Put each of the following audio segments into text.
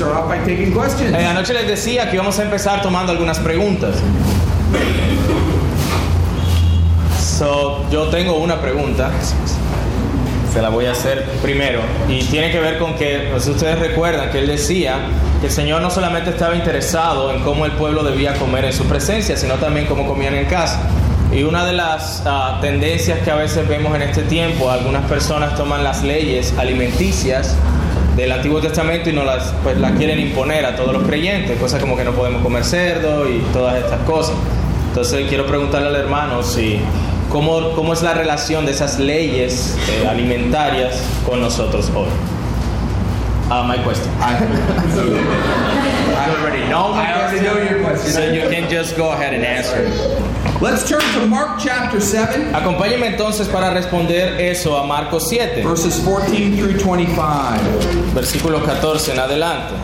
start off by taking questions. Eh, anoche les decía que íbamos a empezar tomando algunas preguntas. So, yo tengo una pregunta. Se la voy a hacer primero. Y tiene que ver con que, si ustedes recuerdan que él decía que el Señor no solamente estaba interesado en cómo el pueblo debía comer en su presencia, sino también cómo comían en casa. Y una de las ah, tendencias que a veces vemos en este tiempo, algunas personas toman las leyes alimenticias del Antiguo Testamento y no las, pues, las quieren imponer a todos los creyentes, cosas como que no podemos comer cerdo y todas estas cosas. Entonces quiero preguntarle al hermano si cómo, cómo es la relación de esas leyes eh, alimentarias con nosotros hoy. Uh, my question. Already know my I already know your question. So you can just go ahead and answer. Let's turn to Mark chapter 7, Acompáñenme entonces para responder eso a Marcos 7, verses 14 through 25. versículo 14 en adelante.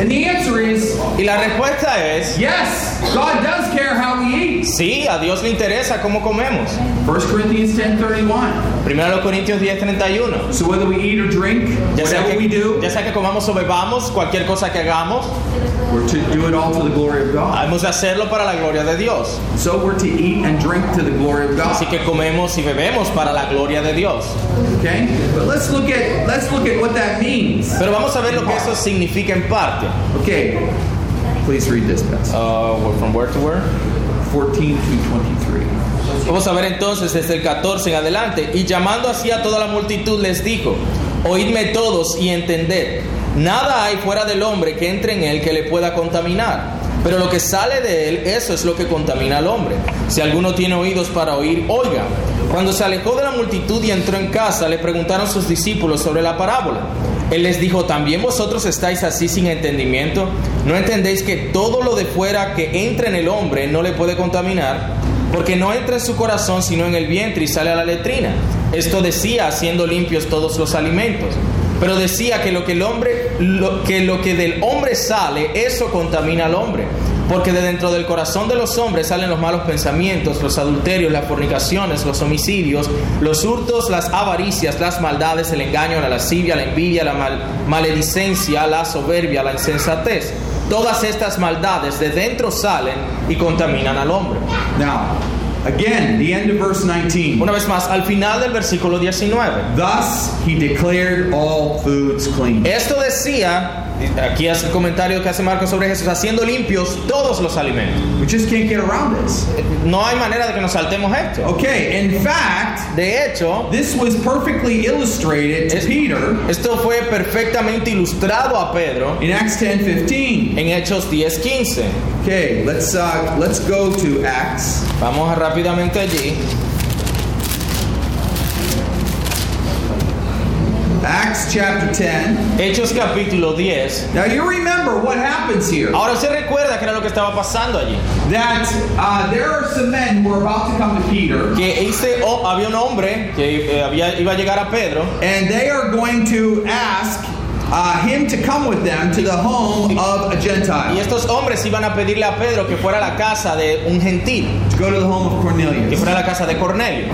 And the answer is Y la respuesta es, yes, God does care how we eat. sí, a Dios le interesa cómo comemos. 1 Corinthians 10 31. Primero Corintios 10, 31. So whether we eat or drink, Ya sea, whatever we que, do, ya sea que comamos o bebamos, cualquier cosa que hagamos, we're to do it all to the glory of God. hemos de hacerlo para la gloria de Dios. So we're to eat and drink to the glory of Así God. que comemos y bebemos para la gloria de Dios. Okay? But let's look at let's look at what that means. Pero vamos a ver lo que eso significa en parte. Okay. Please read this passage. Uh, from where to where? 14 through 23. Vamos a ver entonces desde el 14 en adelante. Y llamando así a toda la multitud les dijo, oídme todos y entended, nada hay fuera del hombre que entre en él que le pueda contaminar. Pero lo que sale de él, eso es lo que contamina al hombre. Si alguno tiene oídos para oír, oiga. Cuando se alejó de la multitud y entró en casa, le preguntaron sus discípulos sobre la parábola. Él les dijo, ¿también vosotros estáis así sin entendimiento? ¿No entendéis que todo lo de fuera que entra en el hombre no le puede contaminar? Porque no entra en su corazón sino en el vientre y sale a la letrina. Esto decía haciendo limpios todos los alimentos. Pero decía que lo que el hombre, que lo que del hombre sale, eso contamina al hombre. Porque de dentro del corazón de los hombres salen los malos pensamientos, los adulterios, las fornicaciones, los homicidios, los hurtos, las avaricias, las maldades, el engaño, la lascivia, la envidia, la mal- maledicencia, la soberbia, la insensatez. Todas estas maldades de dentro salen y contaminan al hombre. Now, again, the end of verse 19. Una vez más, al final del versículo 19. Thus he declared all foods clean. Esto decía, aquí hace el comentario que hace Marcos sobre Jesús, haciendo limpios todos los alimentos. We just can't get around this. No hay manera de que nos saltemos esto. Okay, in fact, De hecho, this was perfectly illustrated to Es- Peter esto fue perfectamente ilustrado a Pedro in Acts 10 15. en Hechos 10:15. Okay, let's uh, let's go to Acts. Vamos rápidamente allí. Acts chapter 10. Hechos capítulo 10. Now you remember what happens here. Ahora se recuerda que era lo que estaba pasando allí. That uh, there are some men who are about to come to Peter, Que ese, oh, había un hombre que eh, había, iba a llegar a Pedro and they are going to ask uh, him to come with them to the home of a y Gentile. estos hombres iban a pedirle a Pedro que fuera a la casa de un gentil, To go to the home of que Cornelius. fuera a la casa de Cornelio.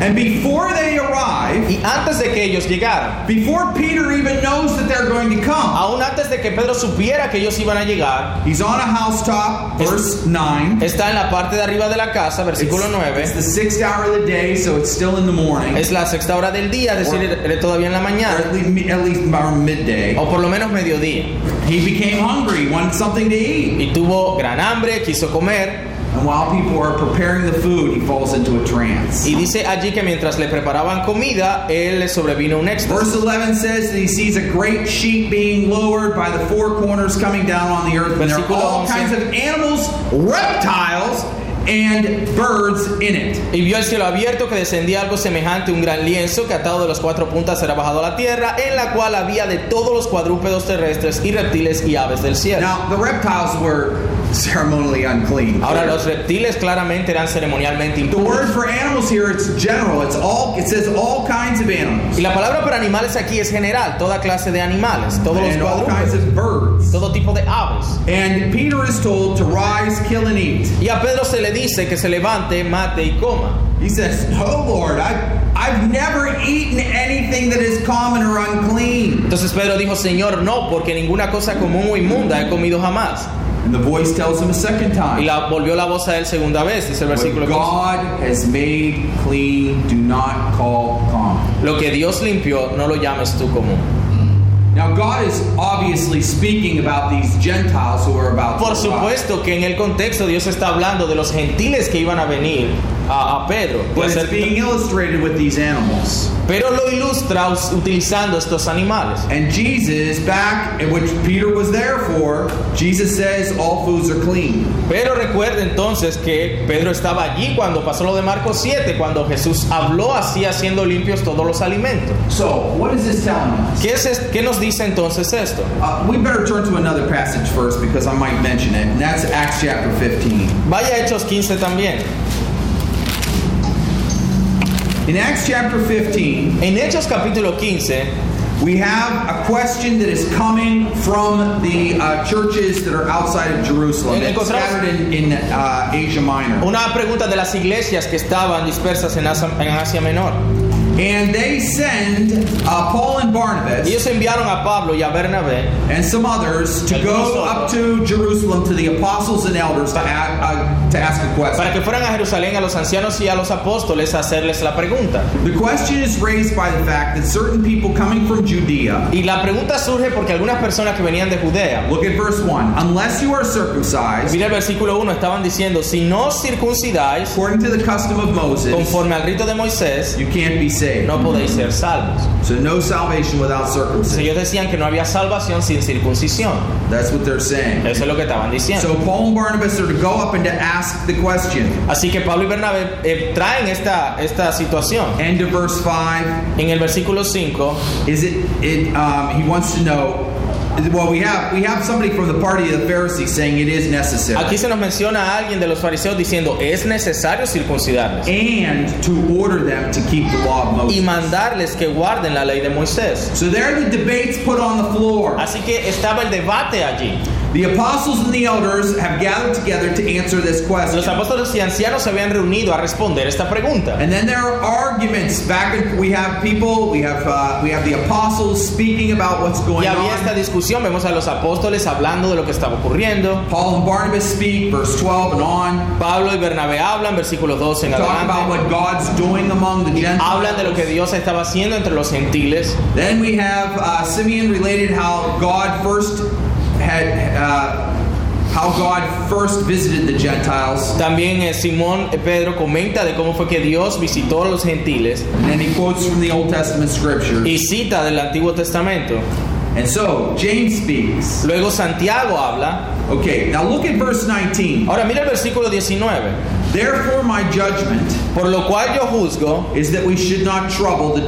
And before they arrive, Y antes de que ellos llegaran, before Peter even knows that they're going to come, aún antes de que Pedro supiera que ellos iban a llegar, he's on a housetop, verse 9. está en la parte de arriba de la casa, versículo It's 9. the sixth hour of the day, so it's still in the morning. Es la sexta hora del día, es decir, era todavía en la Or mañana, at least, at least around midday. o por lo menos mediodía. He became hungry, wanted something to eat. Y tuvo gran hambre, quiso comer, And while people are preparing the food, he falls into a trance. y dice allí que mientras le preparaban comida, él le sobrevino un éxtasis. Verse 11 says that he sees a great sheet being lowered by the four corners coming down on the earth. And there are all 11. kinds of animals, reptiles, and birds in it. Y vio el cielo abierto que descendía algo semejante a un gran lienzo que atado de las cuatro puntas era bajado a la tierra, en la cual había de todos los cuadrúpedos terrestres y reptiles y aves del cielo. Now, the reptiles were ceremonially unclean. Ahora, los reptiles claramente eran ceremonialmente The impuros. word for animals here, it's general. It's all. It says all kinds of animals Y la palabra para animales aquí es general, toda clase de animales, todos los and kinds cuadrúpedos, todo tipo de aves. And Peter is told to rise, kill, and eat. Y a Pedro se le dice que se levante, mate y coma. He says, "No, Lord, I, I've never eaten anything that is common or unclean." Entonces Pedro dijo, Señor, no, porque ninguna cosa común o inmunda he comido jamás. And the voice tells him a second Y time, la, volvió la voz a él segunda vez, dice el versículo "What 15. God has made clean, do not call common." Lo que Dios limpió, no lo llames tú común. Now, God is obviously speaking about these Gentiles who are about Por to arrive. supuesto que en el contexto Dios está hablando de los gentiles que iban a venir a, a Pedro. But Puede it's ser- being illustrated with these animals. pero lo ilustra us- utilizando estos animales. And Jesus, back in which Peter was there for, Jesus says all foods are clean. Pero recuerde entonces que Pedro estaba allí cuando pasó lo de Marcos 7, cuando Jesús habló así haciendo limpios todos los alimentos. So, what is this telling us? ¿Qué, es es- qué nos dice entonces esto? Uh, we better turn to another passage first because I might mention it, and that's Acts chapter 15. Vaya a Hechos 15 también. In Acts chapter 15, En Hechos capítulo 15 we have a question that is coming from the uh, churches that are outside of Jerusalem, En- It's encontramos- scattered in, in uh, Asia Minor. una pregunta de las iglesias que estaban dispersas en Asia, en Asia Menor. And they send uh, Paul and Barnabas Ellos enviaron a Pablo y a Bernabé and some others to go up to Jerusalem to the apostles and elders to, uh, to ask a para question. que fueran a Jerusalén a los ancianos y a los apóstoles a hacerles la pregunta. The question is raised by the fact that certain people coming from Judea, Y la pregunta surge porque algunas personas que venían de Judea, look at verse 1, unless you are circumcised mira el versículo 1, estaban diciendo, si no circuncidáis according to the custom of Moses, conforme al rito de Moisés, you can't be saved. No podéis ser salvos. So no salvation without circumcision. ellos decían que no había salvación sin circuncisión. That's what they're saying. Eso es lo que estaban diciendo. So Paul and Barnabas are to go up and to ask the question. Así que Pablo y Bernabé eh, traen esta, esta situación. End of verse 5. En el versículo 5 Is it? It. Um, he wants to know. Well, we have we have somebody from the party of the Pharisees saying it is necessary, Aquí se nos menciona a alguien de los fariseos diciendo, es necesario circuncidarles and to order them to keep the law of y Moses. mandarles que guarden la ley de Moisés. So there are the debates put on the floor. Así que estaba el debate allí. The apostles and the elders have gathered together to answer this question. Los apóstoles y ancianos se habían reunido a responder esta pregunta. And then there are arguments back and we have people, we have uh, we have the apostles speaking about what's Y going había esta on. discusión, vemos a los apóstoles hablando de lo que estaba ocurriendo. Paul and Barnabas speak, verse 12 and on, Pablo y Bernabé hablan, versículos 12 en talk about adelante. what God's doing among the Hablan de lo que Gentiles. Dios estaba haciendo entre los gentiles. Then we have uh, Simeon related how God first had uh, how God first visited the Gentiles, También eh, Simón eh, Pedro comenta de cómo fue que Dios visitó a los gentiles and then he quotes from the Old Testament scriptures. y cita del Antiguo Testamento. And so James speaks. Luego Santiago habla. Okay, now look at verse 19. Ahora mira el versículo 19. Therefore, my judgment Por lo cual yo juzgo is that we should not trouble the,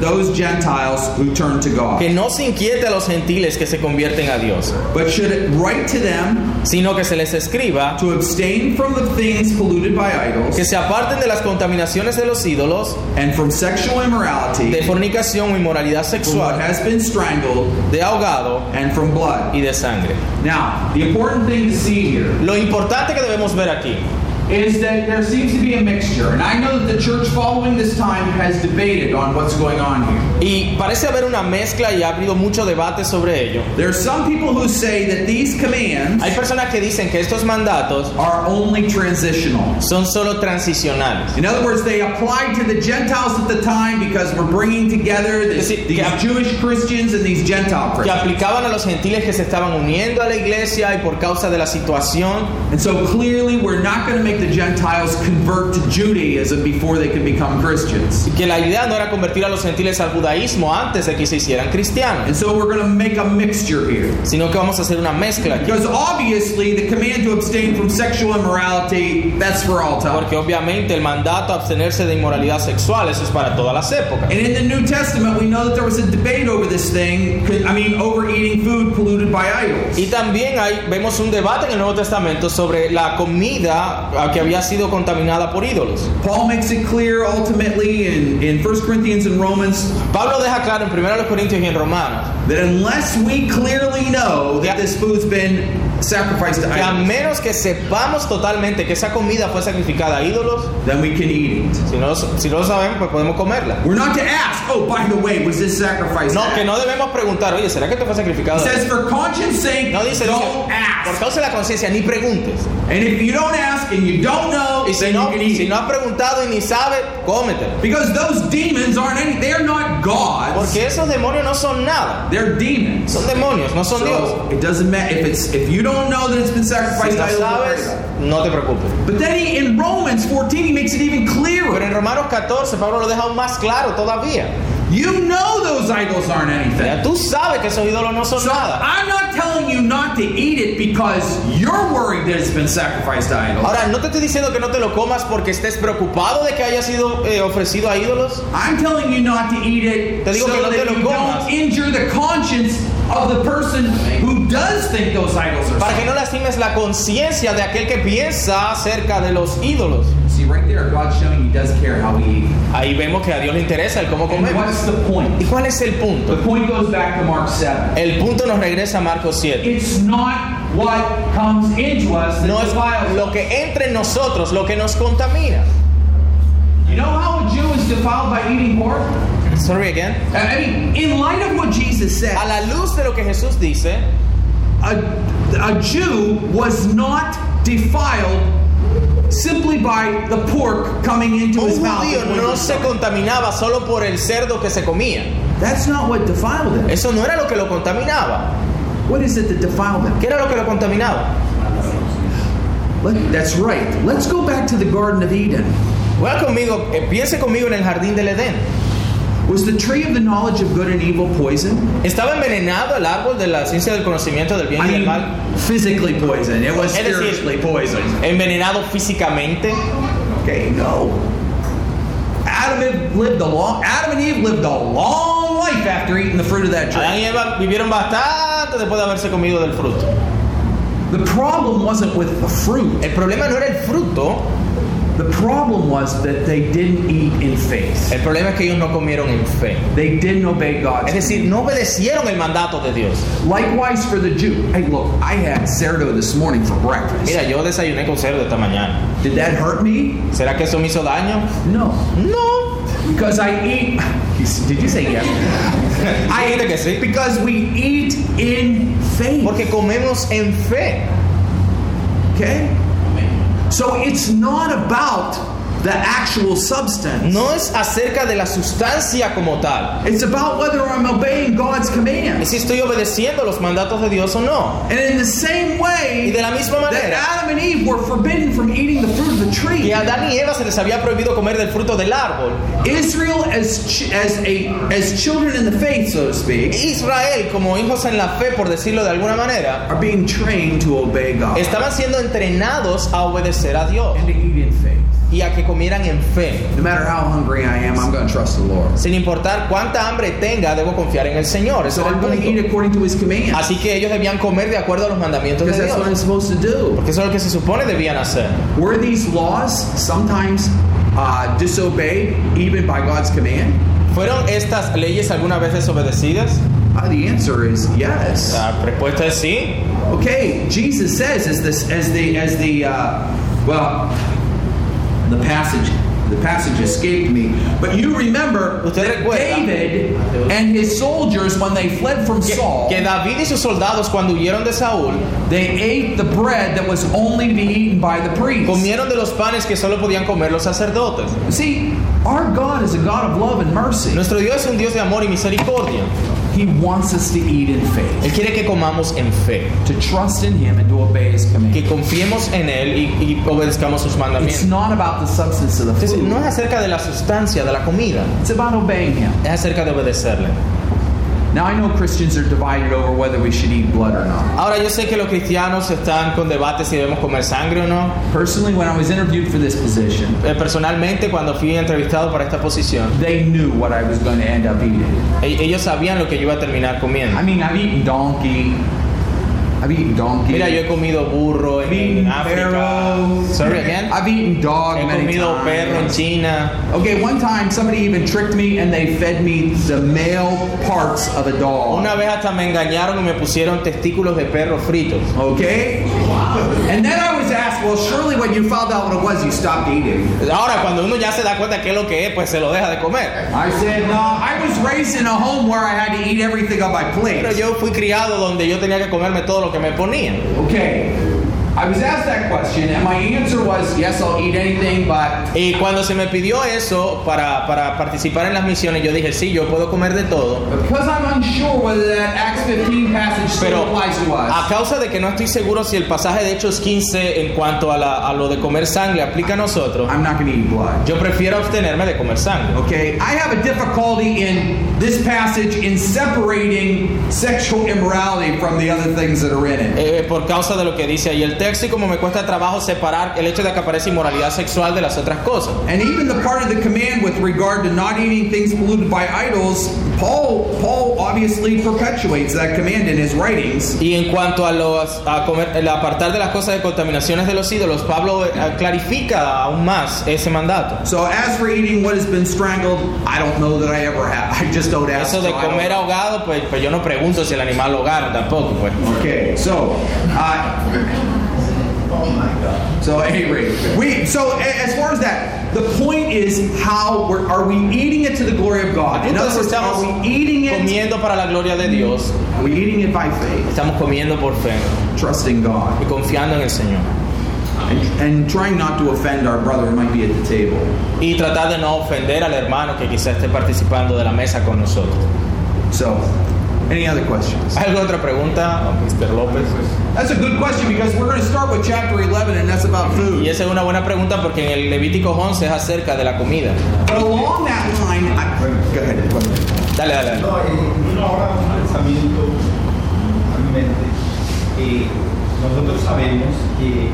those Gentiles who turn to God, que no se inquiete a los gentiles que se convierten a Dios, but should write to them sino que se les escriba to abstain from the things polluted by idols, que se aparten de las contaminaciones de los ídolos, and from sexual immorality, de fornicación o inmoralidad from what sexual, has been strangled, de ahogado and from blood. y de sangre. Now, the important thing to see here Lo importante que debemos ver aquí is that there seems to be a mixture, and I know that the church following this time has debated on what's going on here. y parece haber una mezcla y ha habido mucho debate sobre ello. There are some people who say that these commands Hay personas que dicen que estos mandatos are only transitional. son solo transicionales. In other words, they applied to the Gentiles at the time because we're bringing together the- decir, these que- Jewish Christians and these Gentile que Christians. aplicaban a los gentiles que se estaban uniendo a la iglesia y por causa de la situación. And so clearly, we're not going to make the Gentiles convert to Judaism before they can become Christians. Que la idea no era convertir a los gentiles al judaísmo antes de que se hicieran cristianos, And so we're going to make a mixture here. sino que vamos a hacer una mezcla aquí. Because obviously the command to abstain from sexual immorality, that's for all time. Porque obviamente el mandato a abstenerse de inmoralidad sexual, eso es para todas las épocas. And in the New Testament, we know that there was a debate over this thing. I mean, over eating food polluted by idols. Y también hay, vemos un debate en el Nuevo Testamento sobre la comida que había sido contaminada por ídolos. Paul makes it clear ultimately in, in 1 Corinthians and Romans Pablo deja claro en 1 Corintios y en Romanos that unless we clearly know that this food's been sacrificed to que a idols, menos que sepamos totalmente que esa comida fue sacrificada a ídolos, then we can eat it. si no, si no lo sabemos, pues podemos comerla. We're not to ask, oh, by the way, was this sacrificed? No, que no debemos preguntar, oye, ¿será que esto fue sacrificado? It says, for conscience sake, No dice, don't dice, por ask. causa de la conciencia, ni preguntes. And if you don't ask and you don't know, Y si then no, you can eat si no has preguntado y ni sabe, cómete. Because those demons aren't any, they're not gods. Porque esos demonios no son nada. They're demons. Son demonios, no son Dios. So it doesn't matter if it's if you don't know that it's been Si sacrificed no don't worry sabes, no te preocupes. But then he, in Romans 14 he makes it even Pero clearer. en Romanos 14, Pablo lo deja aún más claro todavía. You know those idols aren't anything. Ya tú sabes que esos ídolos no son So nada. I'm not telling you not to eat it because you're worried that it's been sacrificed to idols. Ahora, no te estoy diciendo que no te lo comas porque estés preocupado de que haya sido eh, ofrecido a ídolos. I'm telling you not to eat it Te digo so que no te that lo you comas. don't injure the conscience of the person who does think those idols are Para que no lastimes la conciencia de aquel que piensa acerca de los ídolos. See, right there, God's showing He does care how we eat. Ahí vemos que a Dios le interesa el cómo And comemos. what's the point? ¿Y cuál es el punto? The point goes back to Mark 7. El punto nos regresa a Marcos 7. It's not what comes into us that No es defiles lo us. que entra en nosotros lo que nos contamina. You know how a Jew is defiled by eating pork? Sorry again. I mean, in light of what Jesus said, A la luz de lo que Jesús dice, a, a Jew was not defiled simply by the pork coming into un his mouth. judío no se contaminaba solo por el cerdo que se comía. That's not what defiled him. Eso no era lo que lo contaminaba. What is it that defiled him? ¿Qué era lo que lo contaminaba? Let- that's right. Let's go back to the Garden of Eden. Vean conmigo, eh, piense conmigo en el jardín del Edén. Was the tree of the knowledge of good and evil poison? ¿Estaba envenenado el árbol de la ciencia del conocimiento del bien I y del mean, mal? physically poison. It was spiritually poison. ¿Envenenado físicamente? Okay, no. Adam and Eve lived a long. Adam and Eve lived a long life after eating the fruit of that Adán tree. y Eva vivieron bastante después de haberse comido del fruto. The problem wasn't with the fruit. El problema no era el fruto, The problem was that they didn't eat in faith. el problema es que ellos no comieron en fe. They didn't obey God. Es decir, no obedecieron el mandato de Dios. Likewise for the Jew. Hey, look, I had cerdo this morning for breakfast. Mira, yo desayuné con cerdo esta mañana. Did that hurt me? ¿Será que eso me hizo daño? No, No. because I eat. Did you say yes? I Dijiste que sí. because we eat in faith. Porque comemos en fe. Okay? So it's not about the actual substance. No es acerca de la sustancia como tal. It's about whether I'm obeying God's Es commands. si estoy obedeciendo los mandatos de Dios o no. And in the same way Y de la misma that manera Adam and Eve were forbidden from eating the fruit of the que tree, a Adán y Eva se les había prohibido comer del fruto del árbol. Israel as as a as children in the faith, so to speak, Israel, como hijos en la fe, por decirlo de alguna manera, are being trained to obey God estaban siendo entrenados a obedecer a Dios and to eat in faith. Y a que comieran en fe. No matter how hungry I am, I'm going to trust the Lord. Sin importar cuánta hambre tenga, debo confiar en el Señor. Ese So era el I'm going to eat punto. according to His commands Así que ellos debían comer de acuerdo a los mandamientos because de that's what I'm Dios. supposed to do. Porque eso es lo que se supone debían hacer. Were these laws sometimes uh, disobeyed even by God's command? ¿Fueron estas leyes alguna vez desobedecidas? Uh, the answer is yes. La respuesta es sí. Okay, Jesus says as this as the as the uh, well, the passage the passage escaped me, but you remember that. David and his soldiers when they fled from Que, Saul, que David y sus soldados cuando huyeron de Saúl they ate the bread that was only to be eaten by the priests. comieron de los panes que solo podían comer los sacerdotes. See, our God is a God of love and mercy. Nuestro Dios es un Dios de amor y misericordia. He wants us to eat in faith, Él quiere que comamos en fe, to trust in Him and to obey His que confiemos en Él y, y obedezcamos sus It's mandamientos. not about the substance of the Entonces, no es acerca de la sustancia de la comida, It's about obeying Him. es acerca de obedecerle. Now I know Christians are divided over whether we should eat blood or not. Ahora yo sé que los cristianos están con debates si debemos comer sangre o no. Personally, when I was interviewed for this position, Eh, Personalmente, cuando fui entrevistado para esta posición, they knew what I was going to end up eating. e- ellos sabían lo que yo iba a terminar comiendo. I mean, I've eaten donkey. I've eaten donkey. Mira, yo he comido burro I've en, África. Sorry again. I've eaten dog He many comido perro en. China. Okay, one time somebody even tricked me and they fed me the male parts of a dog. Una vez hasta me engañaron y me pusieron testículos de perro fritos. Okay? And then I well, surely when you found out what it was, you stopped eating. Ahora, cuando uno ya se da cuenta qué es lo que es, pues se lo deja de comer. I said, no, I was raised in a home where I had to eat everything on my plate. Pero yo fui criado donde yo tenía que comerme todo lo que me ponían. Okay. I was asked that question, and my answer was, yes, I'll eat anything, but Y cuando se me pidió eso para, para participar en las misiones, yo dije, sí, yo puedo comer de todo. because I'm unsure whether that Acts 15 passage still Pero applies to a us, causa de que no estoy seguro si el pasaje de Hechos 15 en cuanto a, la- a lo de comer sangre aplica a nosotros, I'm not going to eat blood. yo prefiero abstenerme de comer sangre. Okay, I have a difficulty in this passage in separating sexual immorality from the other things that are in it. Eh, por causa de lo que dice ahí el texto y como me cuesta trabajo separar el hecho de que aparece inmoralidad sexual de las otras cosas. And even the part of the command with regard to not eating things polluted by idols, Paul Paul obviously perpetuates that command in his writings. Y en cuanto a los a comer, el apartar de las cosas de contaminaciones de los ídolos, Pablo eh, clarifica aún más ese mandato. So as for eating what has been strangled, I don't know that I ever have. I just don't ask. Eso de so comer know. ahogado, pues, pues yo no pregunto si el animal lo tampoco, pues. Okay, so uh, Oh so at any rate, we so as far as that, the point is how we're, are we eating it to the glory of God? In other words, are we eating it? comiendo para la gloria de Dios, Are we eating it by faith, estamos comiendo por fe trusting God, y confiando en el Señor. and, and trying not to offend our brother who might be at the table? Y tratar de no ofender al hermano que quizá esté participando de la mesa con nosotros. So, any other questions? ¿Hay alguna otra pregunta, Mr. López? That's a good question because we're going to start with chapter 11, and that's about Y food. esa es una buena pregunta porque en el Levítico 11 es acerca de la comida. But along that line, I, go ahead. Go ahead. Dale, dale, dale. No, eh, ahora un pensamiento a mi mente. Eh, nosotros sabemos que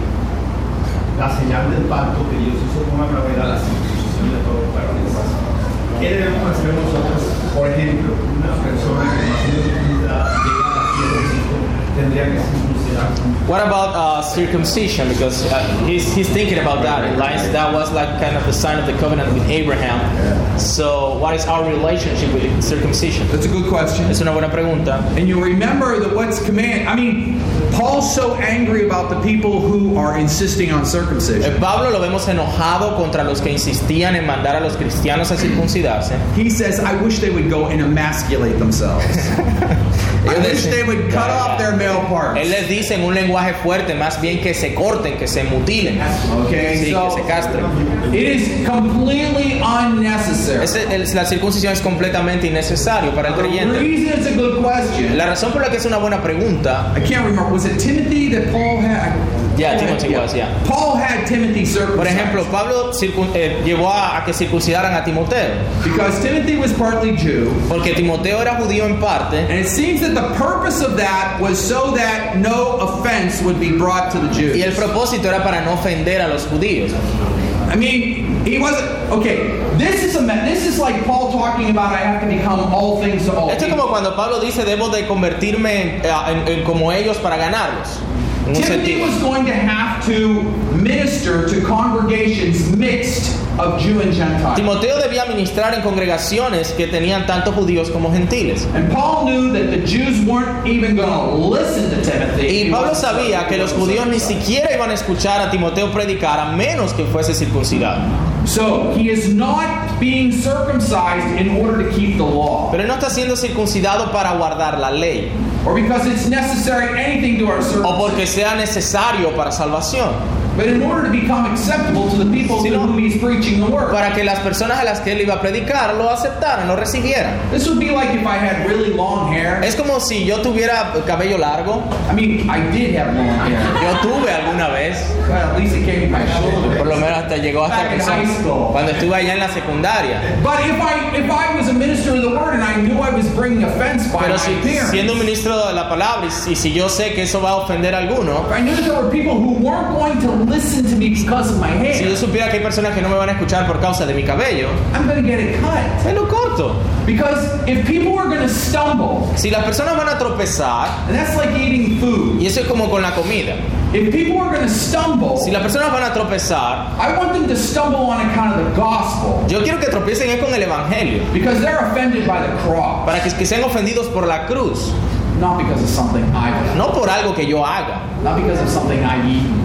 la señal del pacto que Dios hizo con Abraham era la circuncisión de todos los varones. ¿Qué debemos hacer nosotros? Por ejemplo, una persona que nació circuncidada llega a la tendría que circuncidar. What about uh, circumcision? Because uh, he's, he's thinking about that. That was like kind of the sign of the covenant with Abraham. So, what is our relationship with circumcision? That's a good question. Es una buena pregunta. And you remember that what's command. I mean, Paul's so angry about the people who are insisting on Eh, circumcision. Pablo lo vemos enojado contra los que insistían en mandar a los cristianos a circuncidarse. He says, I wish they would go and emasculate themselves. I wish they would cut off their male parts. Él les dice en un lenguaje fuerte, más bien que se corten, que se mutilen. Okay, Sí, so que se castren. it is completely unnecessary. Ese- el- la circuncisión es completamente innecesario para el creyente. it's a good. La razón por la que es una buena pregunta, I can't remember. Was it Timothy that Paul had? Yeah, Paul Timothy had- was, yeah. Paul had Timothy circumcised. por ejemplo, Pablo eh, llevó a, a que circuncidaran a Timoteo, because Timothy was partly Jew, porque Timoteo era judío en parte, and it seems that the purpose of that was so that no offense would be brought to the Jews. y el propósito era para no ofender a los judíos. I mean, he wasn't okay. This is a this is like Paul talking about I have to become all things to all. Esto es como cuando Pablo dice, debo de convertirme en, en- en como ellos para ganarlos. En un Timothy was going to have to minister to congregations mixed of Jew and Gentile. Timoteo debía ministrar en congregaciones que tenían tanto judíos como gentiles. And Paul knew that the Jews weren't even going to listen to Timothy. Y Pablo sabía que los judíos ni siquiera iban a escuchar a Timoteo predicar a menos que fuese circuncidado. So he is not being circumcised in order to keep the law, Pero él no está siendo circuncidado para guardar la ley or because it's necessary anything to our o circumcision, porque sea necesario para salvación, but in order to become acceptable to the people to Sino- whom he's preaching the word. para que las personas a las que él iba a predicar lo aceptaran, lo recibieran. This would be like if I had really long hair. Es como si yo tuviera cabello largo, I mean, I did have long hair. yo tuve alguna vez, Well, at least it came to my por lo menos hasta llegó hasta Back in que high school. cuando estuve allá en la secundaria. But if I if I was a minister of the word and I knew I was bringing offense by Pero my si, appearance, siendo ministro de la palabra y si, si yo sé que eso va a ofender a alguno, I knew there were people who weren't going to listen to me because of my si yo hair, supiera que hay personas que no me van a escuchar por causa de mi cabello, I'm to get it cut. me lo corto. Because if people going to stumble, Si las personas van a tropezar, and that's like eating food. y eso es como con la comida, If people going to stumble, si las personas van a tropezar, I want them to stumble on account of the gospel yo quiero que tropiecen es con el evangelio, because they're offended by the cross, para que, que sean ofendidos por la cruz, not because of something I've no por algo que yo haga not because of something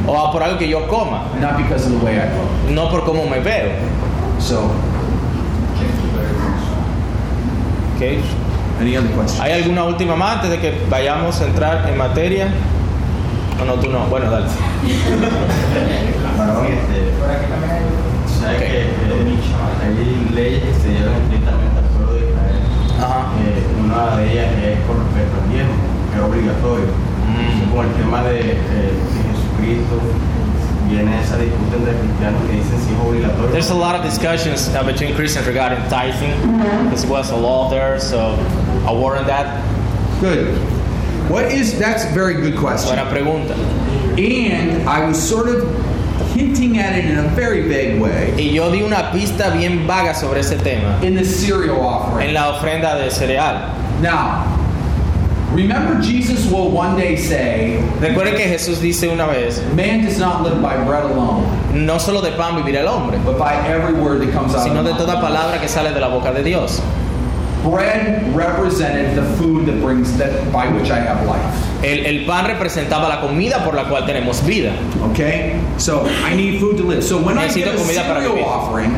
o por algo que yo coma, not because of the way I look. no por cómo me veo. So, ¿ok? any other questions? ¿Hay alguna última más antes de que vayamos a entrar en materia? O no, tú no. Bueno, dale. Este, sabes Ok. que eh, hay leyes que se dieron estrictamente al pueblo de Israel. Ajá. Una de ellas es con respecto al diezmo, que es obligatorio. Mm. Como el tema de, eh, de Jesucristo, viene esa disputa entre cristianos que dicen si es obligatorio. There's a lot of discussions uh, between Christians regarding tithing. This was a law there, so a war on that. Good. What is that's a very good question. Buena pregunta. And I was sort of hinting at it in a very vague way Y yo di una pista bien vaga sobre ese tema in the cereal offering. en la ofrenda de cereal. Now, remember Jesus will one day say, Recuerden que Jesús dice una vez, Man does not live by bread alone, no solo de pan vivirá el hombre, but by every word that comes out sino of de toda palabra que sale de la boca de Dios. Bread represented the food that brings that by which I have life. El, el pan representaba la comida por la cual tenemos vida. Okay? So I need food to live. So when I give a comida para cereal offering,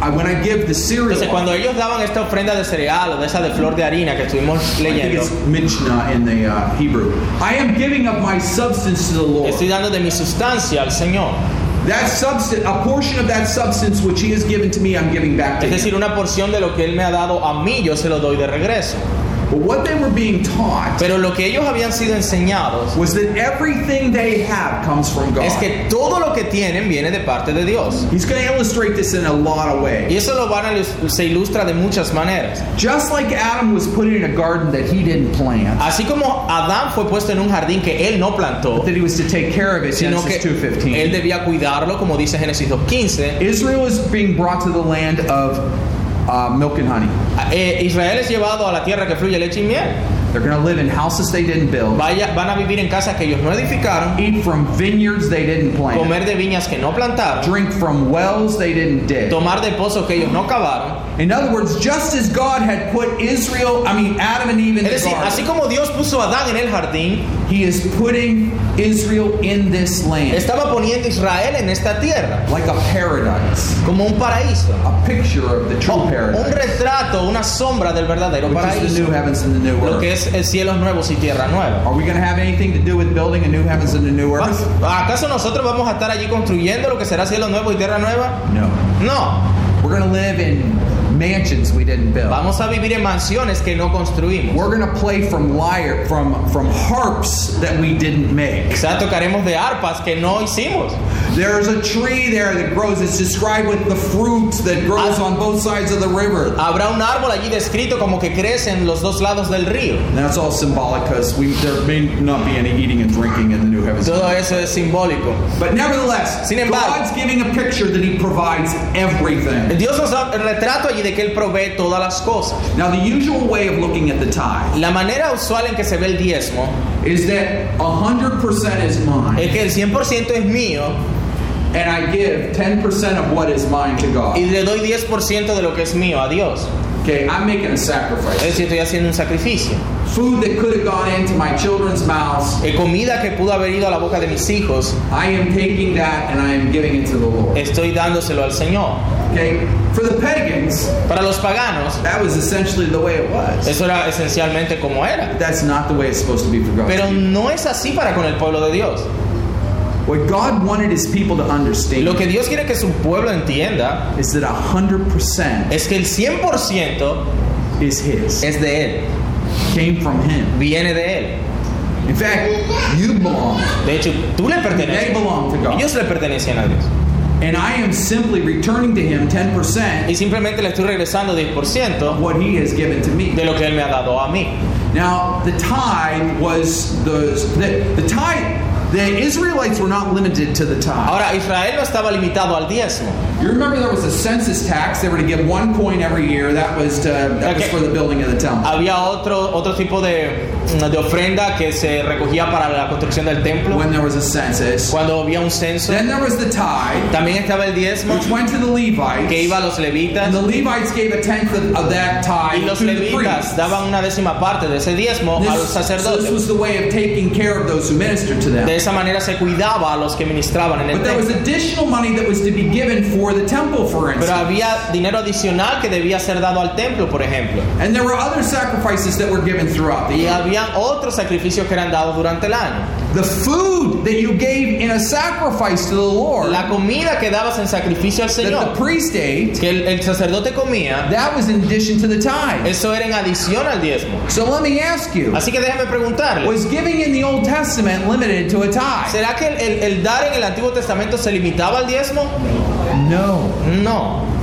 I, when I give the cereal Entonces, cuando ellos daban esta ofrenda de cereal o de esa de flor de harina que estuvimos I think leyendo, it's Mishnah in the uh, Hebrew. I am giving of my substance to the Lord. estoy dando de mi sustancia al Señor. That substance, a portion of that substance which He has given to me, I'm giving back to Es Him. decir, una porción de lo que Él me ha dado a mí, yo se lo doy de regreso. But what they were being taught Pero lo que ellos habían sido enseñados was that everything they have comes from God. es que todo lo que tienen viene de parte de Dios. He's going to illustrate this in a lot of Y ways. eso lo van a, se ilustra de muchas maneras. Just like Adam was put in a garden that he didn't plant, Así como Adán fue puesto en un jardín que él no plantó, that he was to take care of it, sino que Genesis él 2.15. debía cuidarlo, como dice Génesis 2.15. Israel is being brought to the land of uh, milk and honey. Eh, Israel es llevado a la tierra que fluye leche y miel. They're going to live in houses they didn't build, Vaya, van a vivir en casas que ellos no edificaron, eat from vineyards they didn't plant, comer de viñas que no plantaron, drink from wells they didn't dig. tomar de pozos que ellos no cavaron. In other words, just as God had put Israel, I mean Adam and Eve in Es the decir, así garden, como Dios puso a Adán en el jardín, He is putting Israel in this land estaba poniendo Israel en esta tierra, like a paradise, como un paraíso. a picture of the true Un paradise, retrato, una sombra del verdadero which is the new paraíso. heavens and the new Lo que earth. es el cielos nuevos y tierra nueva. Are we going to have anything to do with building a new heavens and a new earth? ¿Acaso nosotros vamos a estar allí construyendo lo que será cielo nuevo y tierra nueva? No. No. We're going to live in mansions we didn't build. Vamos a vivir en mansiones que no construimos. We're going to play from lyre, from from harps that we didn't make. Quizás tocaremos de arpas que no hicimos. There's a tree there that grows. It's described with the fruit that grows ah. on both sides of the river. Habrá un árbol allí descrito como que crece en los dos lados del río. And that's all symbolic because we there may not be any eating and drinking in the new heavens. Todo eso es simbólico. But nevertheless, Sin embargo- God's giving a picture that He provides everything. Dios nos da el retrato allí de que Él provee todas las cosas. Now, the usual way of looking at the tithe La manera usual en que se ve el diezmo is that 100% is mine, es que el 100% es mío and I give 10% of what is mine to y God. le doy 10% de lo que es mío a Dios. Okay, I'm making a Es sacrifice. decir, estoy haciendo un sacrificio. Food that could have gone into my children's mouths, Eh, comida que pudo haber ido a la boca de mis hijos, I am taking that and I am giving it to the Lord. estoy dándoselo al Señor. Okay, for the pagans, Para los paganos, that was essentially the way it was. eso era esencialmente como era. That's not the way it's supposed to be for God. Pero no es así para con el pueblo de Dios. What God wanted his people to understand Lo que Dios quiere que su pueblo entienda is that 100% es que el 100% is his. es de Él, came from him. viene de Él. In fact, you belong. De hecho, tú le They perteneces. belong to God. Ellos le pertenecen a Dios. And I am simply returning to him 10% Y simplemente le estoy regresando 10% of what he has given to me. de lo que Él me ha dado a mí. Now, the tithe was the, the, the tithe, the Israelites were not limited to the tithe. Ahora, Israel no estaba limitado al diezmo. You remember there was a census tax. They were to give one coin every year. That was to, that was for the building of the temple. Había otro, otro tipo de, mm, de ofrenda que se recogía para la construcción del templo. When there was a census. Cuando había un censo, Then there was the tithe, también estaba el diezmo which went to the Levites. que iba a los And levitas. the Levites gave a tenth of, of that Y tithe los to the levitas priests. daban una décima parte de ese diezmo a los This, so this was the way of taking care of those who ministered to them. De esa manera se cuidaba a los que ministraban en el But there was templo. additional money that was to be given for the temple, for Pero instance. había dinero adicional que debía ser dado al templo, por ejemplo. And there were other sacrifices that were given throughout the Y year. habían otros sacrificios que eran dados durante el año. The food that you gave in a sacrifice to the Lord, La comida que dabas en sacrificio al that the Señor, priest ate, que el, el sacerdote comía, that was in addition to the tithe. eso era en adición al diezmo. So let me ask you, Así que déjame preguntarle, was giving in the Old Testament limited to a tithe? ¿será que el, el- el dar en el Antiguo Testamento se limitaba al diezmo? No. No.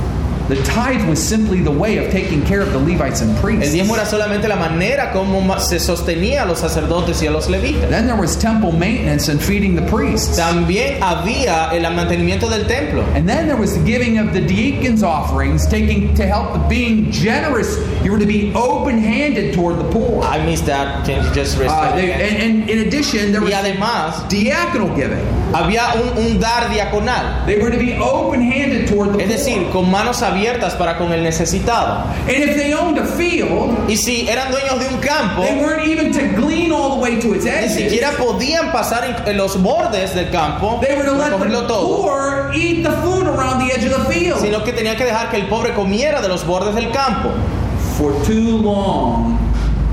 The tithe was simply the way of taking care of the Levites and El priests. diezmo era solamente la manera como se sostenía a los sacerdotes y a los levitas. Then there was temple maintenance and feeding the priests. También había el mantenimiento del templo. And then there was the giving of the deacons' offerings, taking to help the being generous. You were to be open-handed toward the poor. I missed that. Can you just Uh, they, and, and in addition, there was Y además diaconal giving. había un, un dar diaconal. They were to be open-handed toward the Es decir, con manos abiertas para con el necesitado. And if they owned a field, Y si eran dueños de un campo, they weren't even to glean all the way to its ni siquiera podían pasar en, los bordes del campo, They were to let the todo, poor eat the food around the edge of the field. sino que tenían que dejar que el pobre comiera de los bordes del campo. For too long,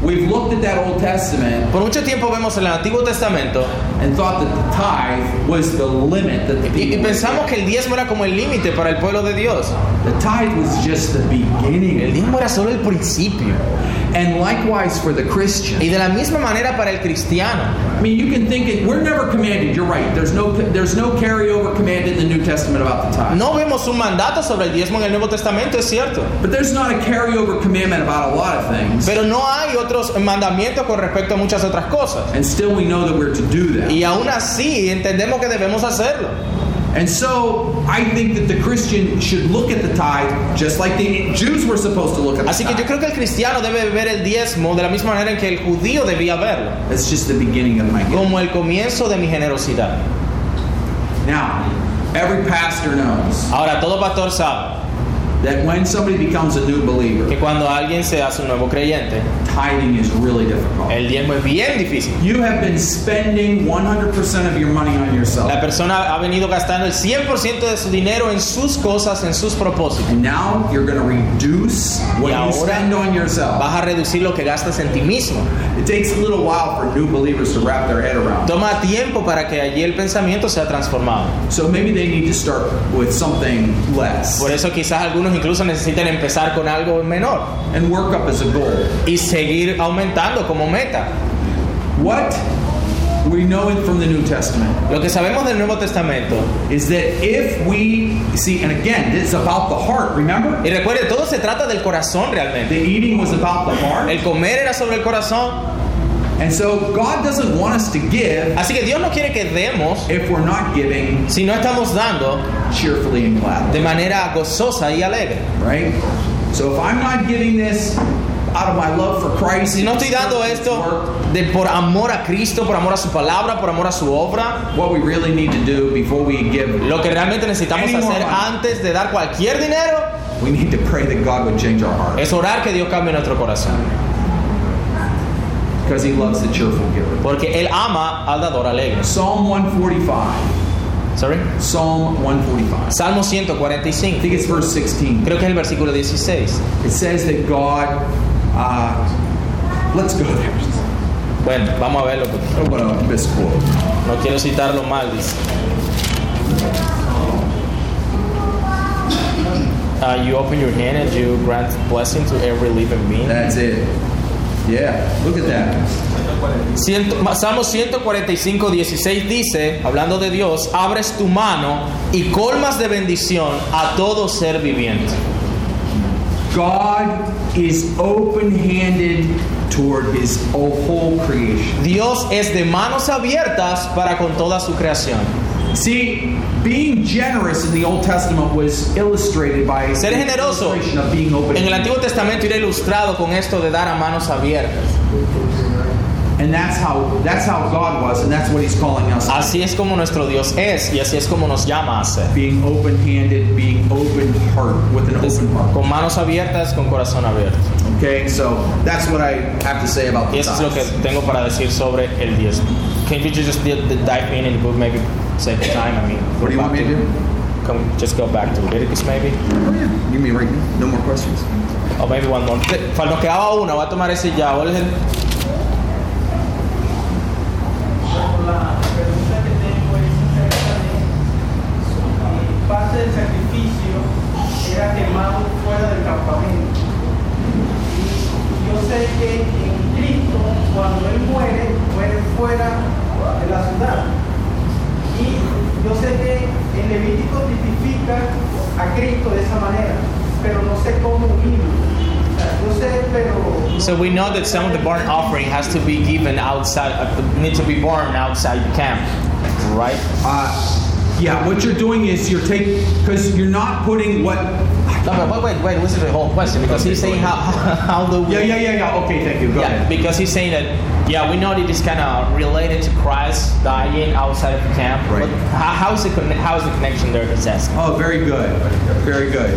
we've looked at that Old Testament Por mucho tiempo vemos el Antiguo Testamento and thought that the tithe was the limit that the y, people pensamos que el diezmo era como el límite para el pueblo de Dios. The tithe was just the beginning. El diezmo era solo el principio. And likewise for the Christian. Y de la misma manera para el cristiano. I mean, you can think it, we're never commanded. You're right. There's no there's no carryover command in the New Testament about the tithe. No vemos un mandato sobre el diezmo en el Nuevo Testamento, es cierto. But there's not a carryover commandment about a lot of things. Pero no hay mandamientos con respecto a muchas otras cosas. And still we know that we're to do that. Y aún así entendemos que debemos hacerlo. And so I think that the Christian should look at the tithe just like the Jews were supposed to look at the Así que yo creo que el cristiano debe ver el diezmo de la misma manera en que el judío debía verlo, That's just the beginning of my gift. como el comienzo de mi generosidad. Now, every pastor knows Ahora, todo pastor sabe that when somebody becomes a new believer, que cuando alguien se hace un nuevo creyente, tithing is really difficult. el diezmo es bien difícil. You have been spending 100% of your money on yourself. La persona ha venido gastando el 100% de su dinero en sus cosas, en sus propósitos. And now you're going to reduce what you spend on yourself. Vas a reducir lo que gastas en ti mismo. It takes a little while for new believers to wrap their head around. Toma tiempo para que allí el pensamiento sea transformado. So maybe they need to start with something less Por eso quizás algunos incluso necesitan empezar con algo menor and work up as a goal. y seguir aumentando como meta. What we know it from the New Testament Lo que sabemos del Nuevo Testamento, is that if we see, and again, this is about the heart, remember? y recuerde, todo se trata del corazón The realmente. eating was about the heart. El comer era sobre el corazón. And so God doesn't want us to give Así que Dios no quiere que demos if we're not giving si no estamos dando cheerfully and gladly. de manera gozosa y alegre. right? So if I'm not giving this out of my love for Christ, Si no estoy dando esto de por amor a Cristo, por amor a su palabra, por amor a su obra, what we really need to do before we give, lo que realmente necesitamos hacer antes de dar cualquier dinero we need to pray that God would change our heart es orar que Dios cambie nuestro corazón. because He loves the cheerful giver. Porque Él ama al dador alegre. Psalm 145. Sorry. Psalm 145. Salmo I 145. think it's verse 16. Creo que es el versículo 16. It says that God, uh, let's go there. Bueno, vamos a verlo. porque Oh, misquote. No quiero citarlo mal, dice. Uh, you open your hand and you grant blessing to every living being. That's it. Yeah, look at that. Ciento- Salmo 145, 16 dice, hablando de Dios, abres tu mano y colmas de bendición a todo ser viviente. God is open handed toward his whole creation. Dios es de manos abiertas para con toda su creación. See, being generous in the Old Testament was illustrated by Ser generoso of being open en el Antiguo Testamento era ilustrado con esto de dar a manos abiertas. Así es como nuestro Dios es y así es como nos llama a ser. being open handed, being open heart, with an open heart. Con manos abiertas, con corazón abierto. Okay, so that's what I have to say about the eso es lo que tengo para decir sobre el diezmo. Can you just di- di- dive in the book, maybe save the time? I mean, What do you want me to do? Come, just go back to Leviticus, maybe. Oh yeah, give me right now. No more questions. O maybe one more. Nos quedaba una, voy a tomar ese ya. Del sacrificio era quemado fuera del campamento. Y yo sé que en Cristo, cuando Él muere, muere fuera de la ciudad. Y yo sé que el Levítico tipifica a Cristo de esa manera, pero no sé cómo unirlo. O sea, yo sé, pero... no- So we know that some of the burnt offering has to be given outside, uh, need to be burned outside the camp, right? Uh, yeah, what you're doing is you're taking because you're not putting what. No, but wait, wait, wait. listen to the whole question because he's saying how how we? Yeah, yeah, yeah, yeah. Okay, thank you. Go Yeah, ahead. because he's saying that, yeah, we know that it's kind of related to Christ dying outside of the camp. Right. But how, is the conne- how is the connection there? He's asking. Oh, very good, very good.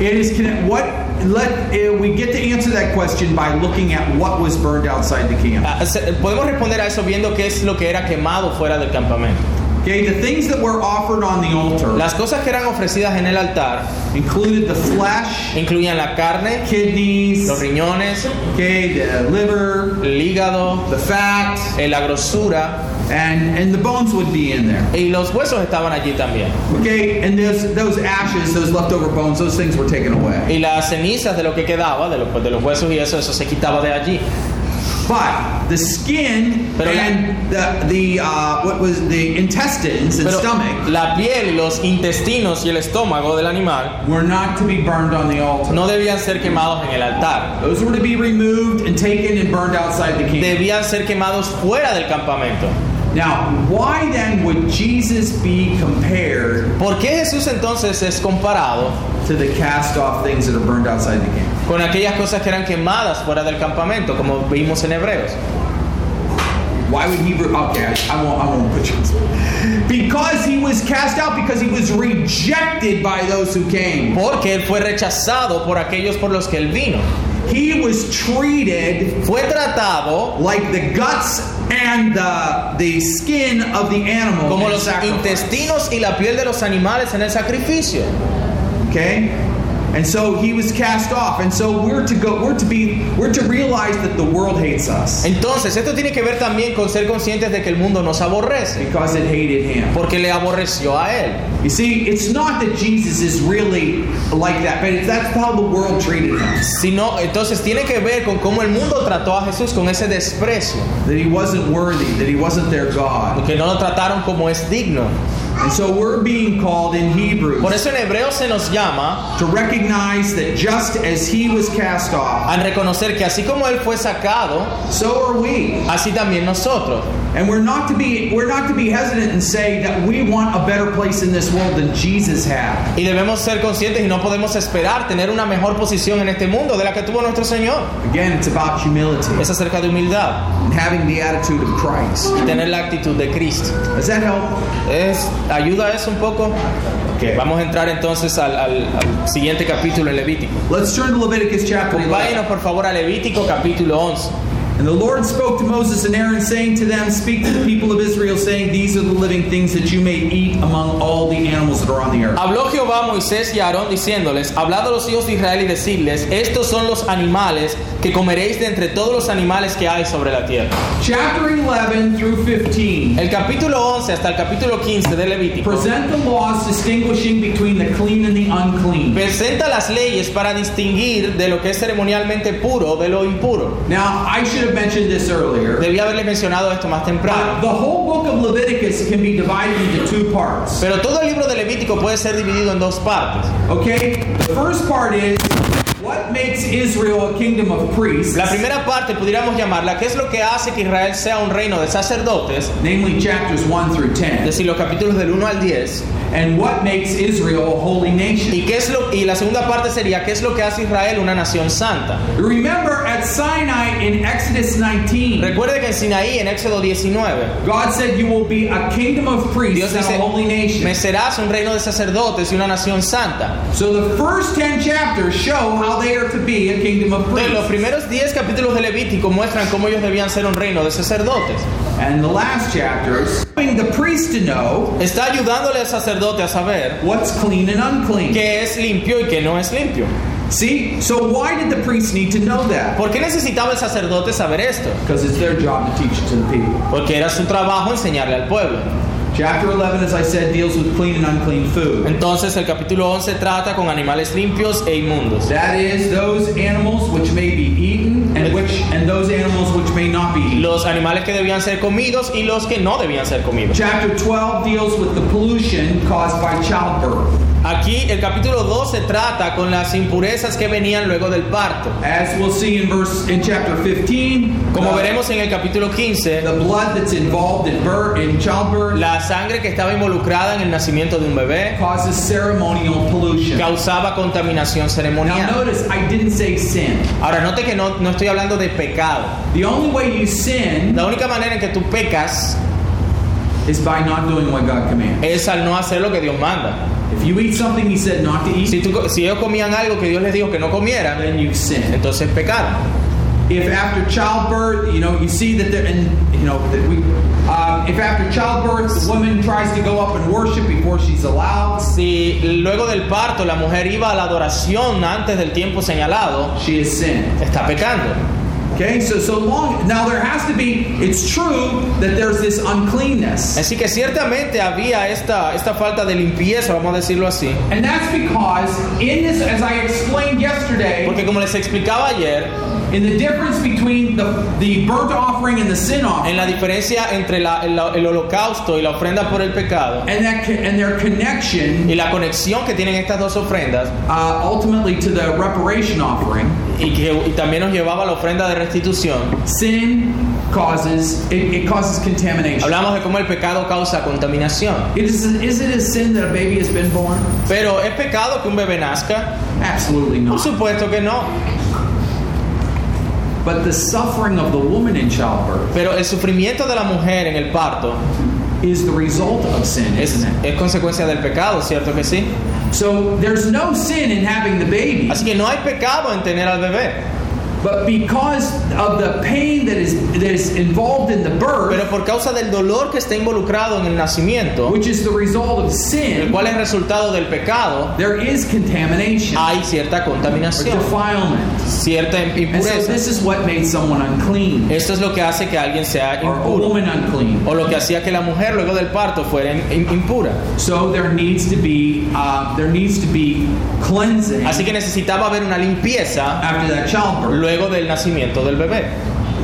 It is connect. What? Let uh, we get to answer that question by looking at what was burned outside the camp. Ah, podemos responder a eso viendo qué es lo que era quemado fuera del campamento. Okay, the things that were offered on the altar Las cosas que eran ofrecidas en el altar included the flesh, incluían la carne, kidneys, los riñones, okay, the liver, el hígado, the fat, eh, la grosura and and the bones would be in there. y los huesos estaban allí también. Okay, and those those ashes, those leftover bones, those things were taken away. Y las cenizas de lo que quedaba, de, pues, de los huesos y eso, eso se quitaba de allí. But the skin Pero and the the uh, what was the intestines and Pero stomach la piel, los intestinos y el estómago del animal were not to be burned on the altar. no debían ser quemados en el altar. Those were to be removed and taken and burned outside the camp. Debían ser quemados fuera del campamento. Now, why then would Jesus be compared ¿Por qué Jesús entonces es comparado to the cast off things that are burned outside the camp? Con aquellas cosas que eran quemadas fuera del campamento, como vimos en Hebreos? Why would he? Re- okay, I, I won't. I won't put you. Because he was cast out. Because he was rejected by those who came. Porque él fue rechazado por aquellos por los que él vino. He was treated Fue tratado like the guts and the the skin of the animal. como los sacrifice. intestinos y la piel de los animales en el sacrificio. Okay? And so he was cast off. And so we're to go we're to be we're to realize that the world hates us Entonces, esto tiene que ver también con ser conscientes de que el mundo nos aborrece, because it hated him. porque le aborreció a él. You see, it's not that Jesus is really like that, but it's, that's how the world treated him. Sino, entonces tiene que ver con cómo el mundo trató a Jesús con ese desprecio, That he wasn't worthy, that he wasn't their God. que no lo trataron como es digno. And so we're being called in Hebrews Por eso en hebreo se nos llama to recognize that just as he was cast off, a reconocer que así como él fue sacado, so are we. así también nosotros. And we're not to be we're not to be hesitant and say that we want a better place in this world than Jesus had. Y debemos ser conscientes y no podemos esperar tener una mejor posición en este mundo de la que tuvo nuestro Señor. Again, it's about humility Es acerca de humildad and having the attitude of Christ. y tener la actitud de Cristo. Does that help? Es, ¿Ayuda eso un poco? Vamos a entrar entonces al, al- al siguiente capítulo en Levítico. Let's turn to Leviticus chapter 11. Váyanos por favor a Levítico capítulo 11. And the Lord spoke to Moses and Aaron, saying to them, Speak to the people of Israel, saying, These are the living things that you may eat among all the animals that are on the earth. Habló Jehová a Moisés y a Aarón diciéndoles, hablad a los hijos de Israel y decirles, estos son los animales que comeréis de entre todos los animales que hay sobre la tierra. Chapter 11 through 15 El capítulo 11 hasta el capítulo 15 de Levítico present the laws distinguishing between the clean and the unclean. presenta las leyes para distinguir de lo que es ceremonialmente puro de lo impuro. Now, I should have mentioned this earlier. Debía haberle mencionado esto más temprano. the whole book of Leviticus can be divided into two parts. Pero todo el libro de Levítico puede ser dividido en dos partes. Okay? The first part is what makes Israel a kingdom of priests, La primera parte pudiéramos llamarla, ¿qué es lo que hace que Israel sea un reino de sacerdotes? namely chapters 1 through Es 10, decir, los capítulos del 1 al 10. and what makes Israel a holy nation. ¿Y, qué es lo, y la segunda parte sería, ¿qué es lo que hace Israel una nación santa? Remember at Sinai in Exodus 19, Recuerde que en Sinaí, en Éxodo 19, God said you will be a kingdom of Dios priests and dice, a holy nation. me serás un reino de sacerdotes y una nación santa. So the first 10 chapters show how they are to be a kingdom of Entonces, los priests. primeros 10 capítulos de Levítico muestran cómo ellos debían ser un reino de sacerdotes. And the last chapters, helping the priest to know Está ayudándole al sacerdote a saber what's clean and unclean. qué es limpio y qué no es limpio. See? So why did the priest need to know that? ¿Por qué necesitaba el sacerdote saber esto? Because it's their job to teach it to the people. Porque era su trabajo enseñarle al pueblo. Chapter 11, as I said, deals with clean and unclean food. Entonces el capítulo 11 trata con animales limpios e inmundos. That is those animals which may be eaten and which and those animals which may not be eaten. Los animales que debían ser comidos y los que no debían ser comidos. Chapter 12 deals with the pollution caused by childbirth. Aquí el capítulo 12 trata con las impurezas que venían luego del parto. As we'll see in verse in chapter 15, Como the- veremos en el capítulo 15, the blood that's involved in birth in childbirth la sangre que estaba involucrada en el nacimiento de un bebé causes ceremonial pollution. causaba contaminación Now ceremonial. notice I didn't say sin. Ahora note que no, no estoy hablando de pecado. The only way you sin La única manera en que tú pecas is by not doing what God commands. es al no hacer lo que Dios manda. If you eat something He said not to eat, Si, tú- si ellos comían algo que Dios les dijo que no comieran, then you sin. entonces pecaron. If after childbirth, you know, you see that they're, and you know, that we, um, if after childbirth the woman tries to go up and worship before she's allowed, Si luego del parto la mujer iba a la adoración antes del tiempo señalado, she has sinned. está pecando. Okay, so so long. Now there has to be. It's true that there's this uncleanness, Así que ciertamente había esta, esta falta de limpieza, vamos a decirlo así. and that's because in this, as I explained yesterday, Porque como les explicaba ayer, in the difference between the the burnt offering and the sin en offering, la diferencia entre la- el, el holocausto y la ofrenda por el pecado, and that and their connection y la conexión que tienen estas dos ofrendas, uh, ultimately to the reparation offering, y que y también nos llevaba a la ofrenda de restitución, sin causes it, it causes contamination. hablamos de cómo el pecado causa contaminación. Is, is it a sin that a baby has been born? Pero ¿es pecado que un bebé nazca? Absolutely Por not. supuesto que no. But the suffering of the woman in childbirth Pero el sufrimiento de la mujer en el parto is the result of sin, es, isn't it? es consecuencia del pecado, ¿cierto que sí? So there's no sin in having the baby, Así que no hay pecado en tener al bebé. But because of the pain that is that is involved in the Pero birth, por causa del dolor que está involucrado en el nacimiento, which is the result of el sin, cual es resultado del pecado, there is contamination hay cierta or contaminación, defilement. cierta And so impureza. this is what made someone unclean Esto es lo que hace que alguien sea or a impuro, woman unclean. o lo que hacía que la mujer luego del parto fuera im- impura. So there needs to be uh, there needs to be cleansing Así que necesitaba haber una limpieza after that childbirth. Luego del nacimiento del bebé.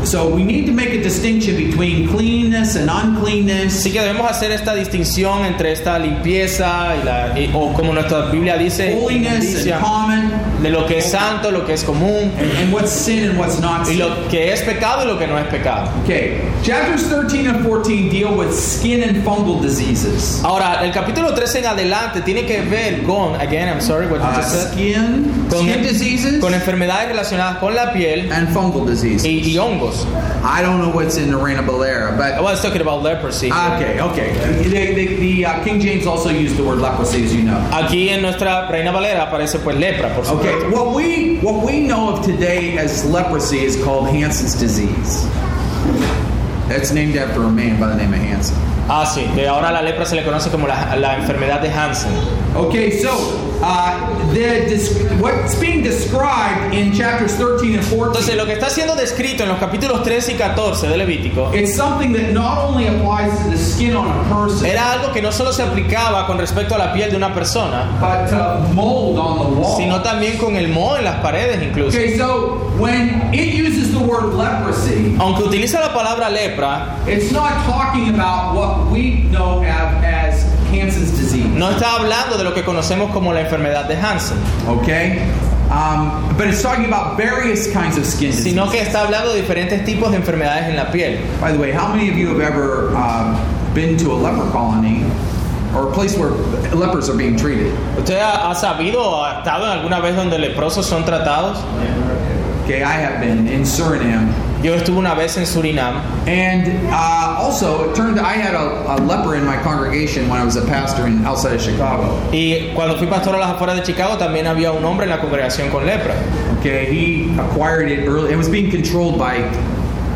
So we need to make a distinction between cleanness and uncleanness. Así que debemos hacer esta distinción entre esta limpieza y la, y- o como nuestra Biblia dice, Holiness inmundicia, and common, de lo que es santo, lo que es común, and, and what's sin and what's not y sin. lo que es pecado y lo que no es pecado. Okay, chapters 13 and 14 deal with skin and fungal diseases. Ahora, el capítulo 13 en adelante tiene que ver con, again, I'm sorry, what you Uh, just said, skin, con, skin diseases, con enfermedades relacionadas con la piel and fungal diseases. y, y hongos. I don't know what's in the Reina Valera, I but was talking about leprosy. okay, okay. The, the, the uh, King James also used the word leprosy, as you know. Aquí en nuestra Reina Valera aparece pues lepra, por Okay, supuesto. what we what we know of today as leprosy is called Hansen's disease. That's named after a man by the name of Hansen. Ah, sí, que ahora la lepra se le conoce como la, la enfermedad de Hansen. Okay, so uh, the what's being described in chapters 13 and 14 Entonces, lo que está siendo descrito en los capítulos 13 y 14 de Levítico it's something that not only applies to the skin on a person, era algo que no solo se aplicaba con respecto a la piel de una persona, but to mold on the wall. sino también con el moho en las paredes incluso. Okay, so when it uses the word leprosy, Aunque utiliza la palabra lepra, it's not talking about what we know as Hansen's disease. no está hablando de lo que conocemos como la enfermedad de Hansen, Okay? Um, but it's talking about various kinds of skin disease. sino que está hablando de diferentes tipos de enfermedades en la piel. By the way, how many of you have ever um, been to a leper colony or a place where lepers are being treated? ¿Usted ha, ha sabido o ha estado alguna vez donde leprosos son tratados? Okay, I have been in Suriname. Yo estuve una vez en Surinam And uh, also, it turned I had a, a leper in my congregation when I was a pastor in outside of Chicago. y cuando fui pastor a las afueras de Chicago también había un hombre en la congregación con lepra. Okay, he acquired it early. It was being controlled by.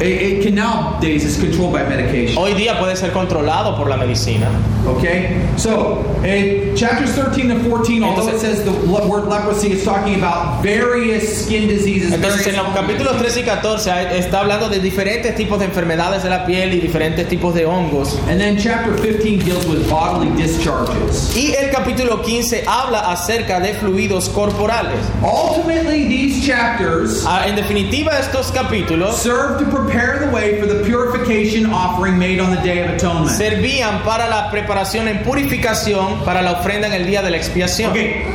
It, it can nowadays is controlled by medication. Hoy día puede ser controlado por la medicina. Okay, so in chapters 13 and 14, although it says the word leprosy, it's talking about various skin diseases. Entonces en los capítulos 13 y 14 hay- está hablando de diferentes tipos de enfermedades de la piel y diferentes tipos de hongos. And then chapter 15 deals with bodily discharges. Y el capítulo 15 habla acerca de fluidos corporales. Ultimately, these chapters Ah, en definitiva, estos capítulos serve to prepare the way for the purification offering made on the Day of Atonement. servían para la preparación en purificación para la ofrenda en el día de la expiación. Okay,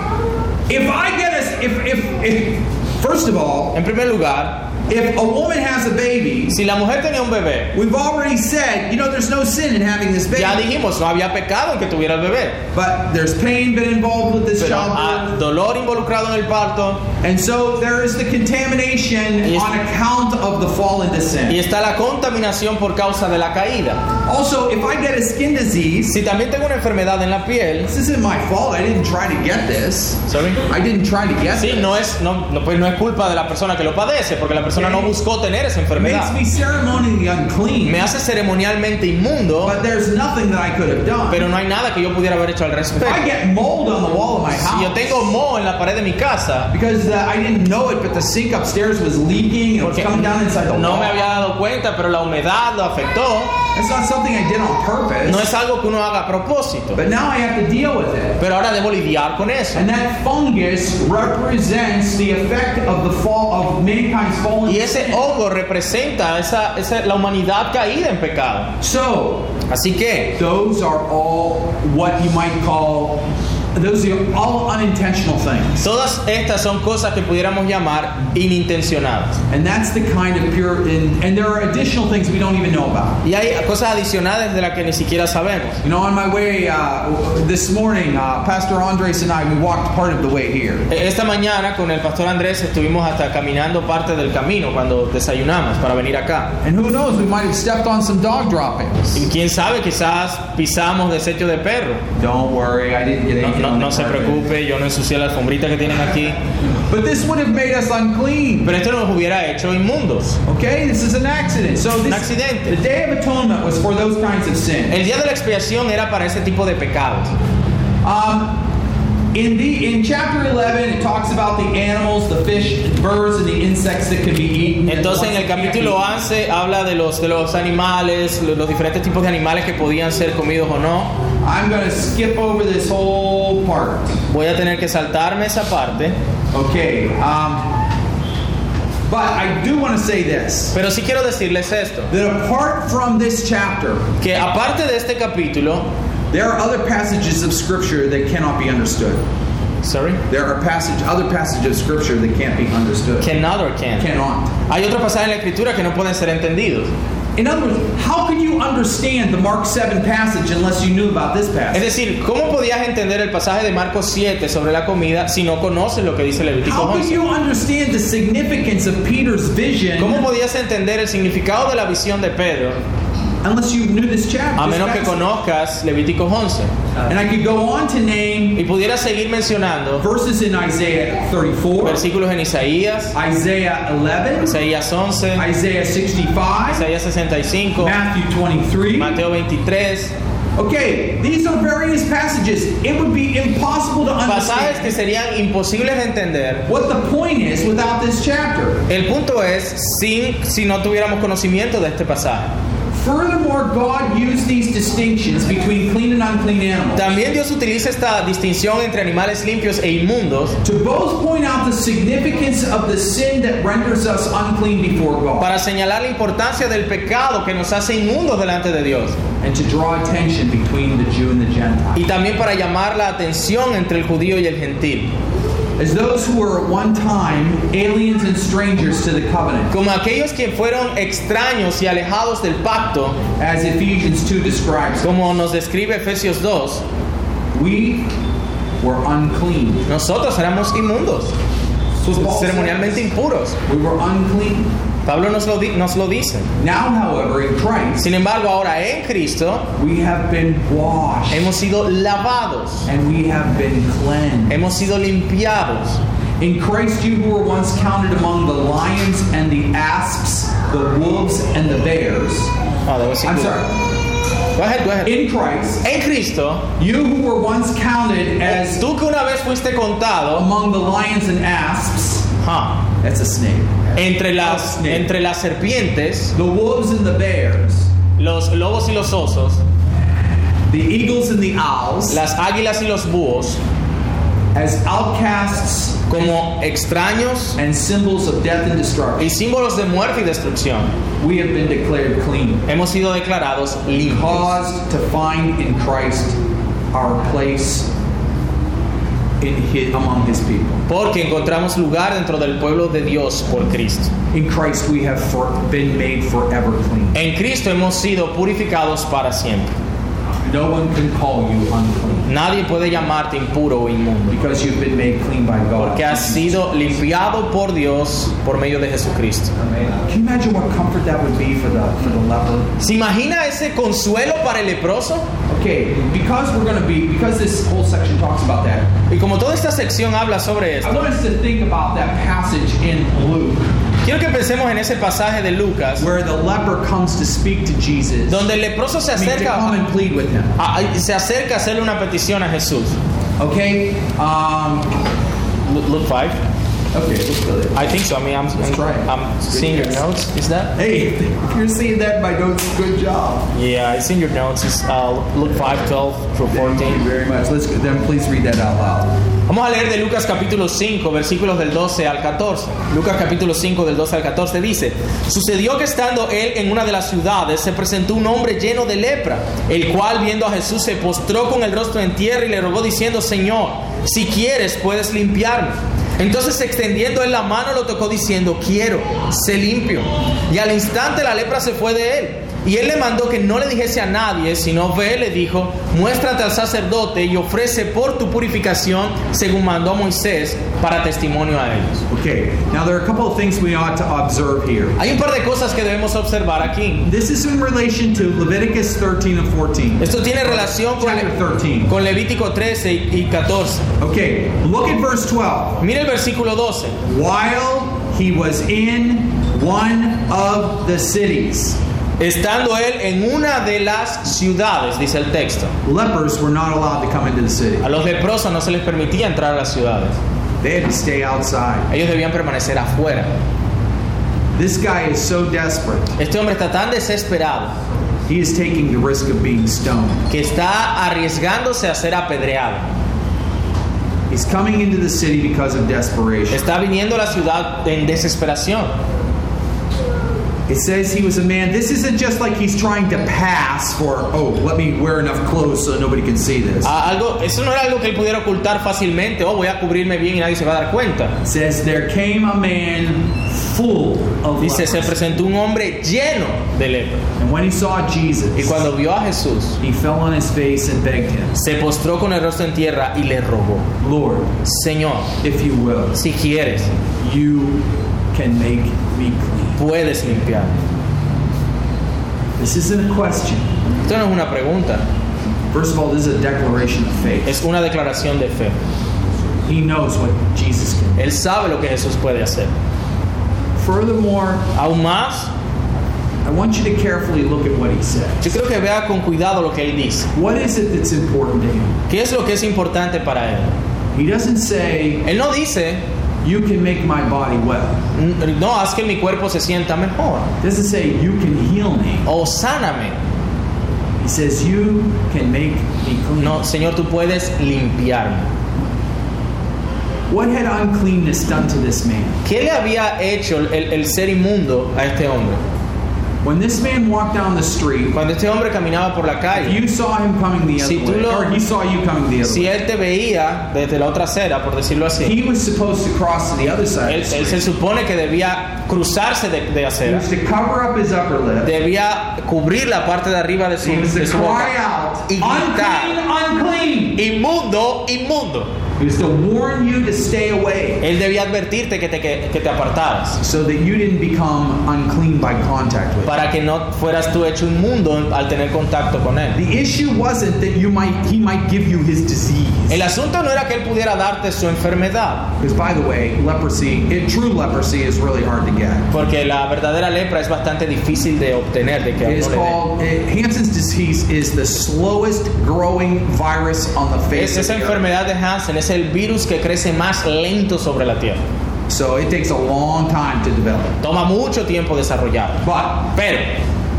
if I get a, if, if, if, first of all, En primer lugar, if a woman has a baby, si la mujer tenía un bebé, we've already said, you know, there's no sin in having this baby. ya dijimos, no había pecado en que tuviera el bebé. But there's pain been involved with this Pero childbirth. ah, dolor involucrado en el parto And so there is the contamination Y es- on account of the fall into y sin. está la contaminación por causa de la caída. Also, if I get a skin disease, Si también tengo una enfermedad en la piel, this isn't my fault. I didn't try to get this. Sorry. I didn't try to get Sí, this. no es, no, no, pues no es culpa de la persona que lo padece, porque la persona no buscó tener esa enfermedad. me ceremonially unclean. Me hace ceremonialmente inmundo, But there's nothing that I could have done. pero no hay nada que yo pudiera haber hecho al respecto. I get mold on the wall of my Si yo tengo moho en la pared de mi casa, uh, no me había dado cuenta, pero la humedad lo afectó, It's not something I did on purpose. no es algo que uno haga a propósito. But now I have to deal with it. Pero ahora debo lidiar con eso. Y ese hongo representa esa, esa, la humanidad caída en pecado. So Así que those are all what you might call those are all unintentional things. todas estas son cosas que pudiéramos llamar inintencionadas. And that's the kind of pure and, and there are additional things we don't even know about. Y hay cosas adicionales de las que ni siquiera sabemos. You know, on my way uh, this morning, uh, Pastor Andres and I, we walked part of the way here. Esta mañana con el pastor Andrés estuvimos hasta caminando parte del camino cuando desayunamos para venir acá. And who knows, we might have stepped on some dog droppings. Y quién sabe, quizás pisamos desecho de perro. Don't worry, I didn't get anything no- no se preocupe, yo no ensucié la alfombrita que tienen aquí. But this would have made us unclean. Pero esto nos hubiera hecho inmundos. Okay, this is an accident. So this, Un accidente. the Day of Atonement was for those kinds of sin. El día de la expiación era para ese tipo de pecados. Um, in the in chapter 11, it talks about the animals, the fish, birds, and the insects that can be eaten. the Entonces en el capítulo be 11 habla de los, de los animales, los, los diferentes tipos de animales que podían ser comidos o no. I'm going to skip over this whole part. Voy a tener que saltarme esa parte. Okay. Um, but I do want to say this: Pero sí quiero decirles esto, that apart from this chapter, que aparte de este capítulo, there are other passages of Scripture that cannot be understood. sorry, There are passage, other passages of Scripture that can't be understood. cannot or can. Cannot. Hay otros pasajes en la escritura que no pueden ser entendidos. In other words, how can you understand the Mark 7 passage unless you knew about this passage? Es decir, ¿cómo podías entender el pasaje de Marcos 7 sobre la comida si no conoces lo que dice Levítico How can you understand the significance of Peter's vision ¿Cómo podías entender el significado de la visión de Pedro unless you knew this chapter? a menos que conozcas Levítico 11? And I could go on to name Y pudieras seguir mencionando verses in Isaiah 34, versículos en Isaías, Isaiah 11, Isaías 11, Isaiah 65, Isaías 65, Matthew 23. Mateo 23, Okay, these are various passages. It would be impossible to pasajes que understand serían imposibles de entender. what the point is without this chapter. El punto es sin si no tuviéramos conocimiento de este pasaje. Furthermore, God used these distinctions between clean and unclean animals También Dios utiliza esta distinción entre animales limpios e inmundos to both point out the significance of the sin that renders us unclean before God para señalar la importancia del pecado que nos hace inmundos delante de Dios and to draw attention between the Jew and the Gentile. y también para llamar la atención entre el judío y el gentil, As those who were at one time aliens and strangers to the covenant, como aquellos que fueron extraños y alejados del pacto, as Ephesians 2 describes, como nos describe Efesios 2, we were unclean. nosotros éramos inmundos, Paul ceremonialmente impuros. We were unclean. Pablo nos lo, nos lo dice. Now, however, in Christ, Sin embargo, ahora en Cristo we have been washed hemos sido lavados, and we have been cleansed. hemos sido limpiados. In Christ, you who were once counted among the lions and the asps, the wolves and the bears. Ah, decir I'm sorry. Go ahead, go ahead. In Christ, En Cristo, you who were once counted as tú que una vez fuiste contado among the lions and asps, ah, that's a snake, entre, las, Snake. entre las serpientes, the wolves and the bears, los lobos y los osos, the eagles and the owls, las águilas y los búhos, as outcasts como extraños and symbols of death and destruction, y símbolos de muerte y destrucción, we have been declared clean. hemos sido declarados limpios. caused to find in Christ our place in his, among his people. Porque encontramos lugar dentro del pueblo de Dios por Cristo. In Christ we have for, been made forever clean. En Cristo hemos sido purificados para siempre. No one can call you unclean Nadie puede llamarte impuro o inmundo. because you've been made clean by God. Porque has sido limpiado por Dios por medio de Jesucristo. Can you imagine what comfort that would be for the for the leper? ¿Se imagina ese consuelo para el leproso? Okay, because we're going to be because this whole section talks about that. Y como toda esta sección habla sobre I esto, want us to think about that passage in Luke quiero que pensemos en ese pasaje de Lucas, where the leper comes to speak to Jesus. donde el leproso se I mean, to come acerca, and plead with him. a- a- se acerca a hacerle una petición a Jesús. Okay? Um, Lu- Luke 5. okay, let's go there. I think so. I mean, I'm, Let's try it. I'm seeing your notes. Is that? Hey, if you're seeing that in my notes, good job. Yeah, it's in your notes. It's uh, Luke 5, 12 through Thank you 14. very much. Let's then please read that out loud. Vamos a leer de Lucas capítulo 5, versículos del 12 al 14. Lucas capítulo 5 del 12 al 14 dice, sucedió que estando él en una de las ciudades se presentó un hombre lleno de lepra, el cual viendo a Jesús se postró con el rostro en tierra y le rogó diciendo, Señor, si quieres puedes limpiarme. Entonces extendiendo él la mano lo tocó diciendo, quiero, sé limpio. Y al instante la lepra se fue de él. Y él le mandó que no le dijese a nadie, sino ve, le dijo, muéstrate al sacerdote y ofrece por tu purificación, según mandó Moisés, para testimonio a ellos. Okay, now there are a couple of things we ought to observe here. Hay un par de cosas que debemos observar aquí. This is in relation to Leviticus 13 and 14. Esto tiene relación con, Chapter 13. con Levítico 13 y 14. Okay, look at verse 12. Mira el versículo 12. While he was in one of the cities, Estando él en una de las ciudades, dice el texto. lepers were not allowed to come into the city. A los leprosos no se les permitía entrar a las ciudades. They had to stay outside. Ellos debían permanecer afuera. This guy is so desperate. Este hombre está tan desesperado He is taking the risk of being stoned. que está arriesgándose a ser apedreado. He's coming into the city because of desperation. Está viniendo a la ciudad en desesperación. It says he was a man. This isn't just like he's trying to pass for, oh, let me wear enough clothes so nobody can see this. A- Algo, eso no era algo que él pudiera ocultar fácilmente. Oh, voy a cubrirme bien y nadie se va a dar cuenta. It says there came a man full of Dice, se presentó un hombre lleno de lepra. And when he saw Jesus, Y cuando vio a Jesús, he fell on his face and begged him, se postró con el rostro en tierra y le rogó, Lord, Señor, if you will, si quieres, you can make me clean. Puedes limpiar. This isn't a question. Esto no es una pregunta, First of all, this is a declaration of faith. es una declaración de fe. He knows what Jesus can. Él sabe lo que Jesús puede hacer. Furthermore, Aún más, I want you to carefully look at what he says. yo creo que vea con cuidado lo que él dice. What is it that's important to him? ¿Qué es lo que es importante para él? He doesn't say, Él no dice, You can make my body well. "N- no, haz que mi cuerpo se sienta mejor. Doesn't say, You can heal me. O sáname. He says, You can make me clean. No, Señor, tú puedes limpiarme. What had uncleanness done to this man? ¿Qué le había hecho el, el ser inmundo a este hombre? When this man walked down the street, Cuando este hombre caminaba por la calle, you saw him coming the other Si tú way, lo- or he saw you coming the other si way, él te veía desde la otra acera, por decirlo así, he was supposed to cross to the other side. él, se supone que debía cruzarse de, de He acera, was to cover up his upper lip. debía cubrir la parte de arriba de su, He was de to su cry boca out, y gritar, unclean, unclean. inmundo, inmundo. To warn you to stay away Él debía advertirte que te, que, que te apartaras so that you didn't become unclean by contact with para que no fueras tú hecho inmundo al tener contacto con él. The issue wasn't that you might he might give you his disease. El asunto no era que él pudiera darte su enfermedad, Because by the way, leprosy, it, true leprosy is really hard to get. porque la verdadera lepra es bastante difícil de obtener, de que called uh, Hansen's disease is the slowest growing virus on the face Es- esa enfermedad de Hansen es el virus que crece más lento sobre la tierra. So it takes a long time to develop. Toma mucho tiempo desarrollar. But Pero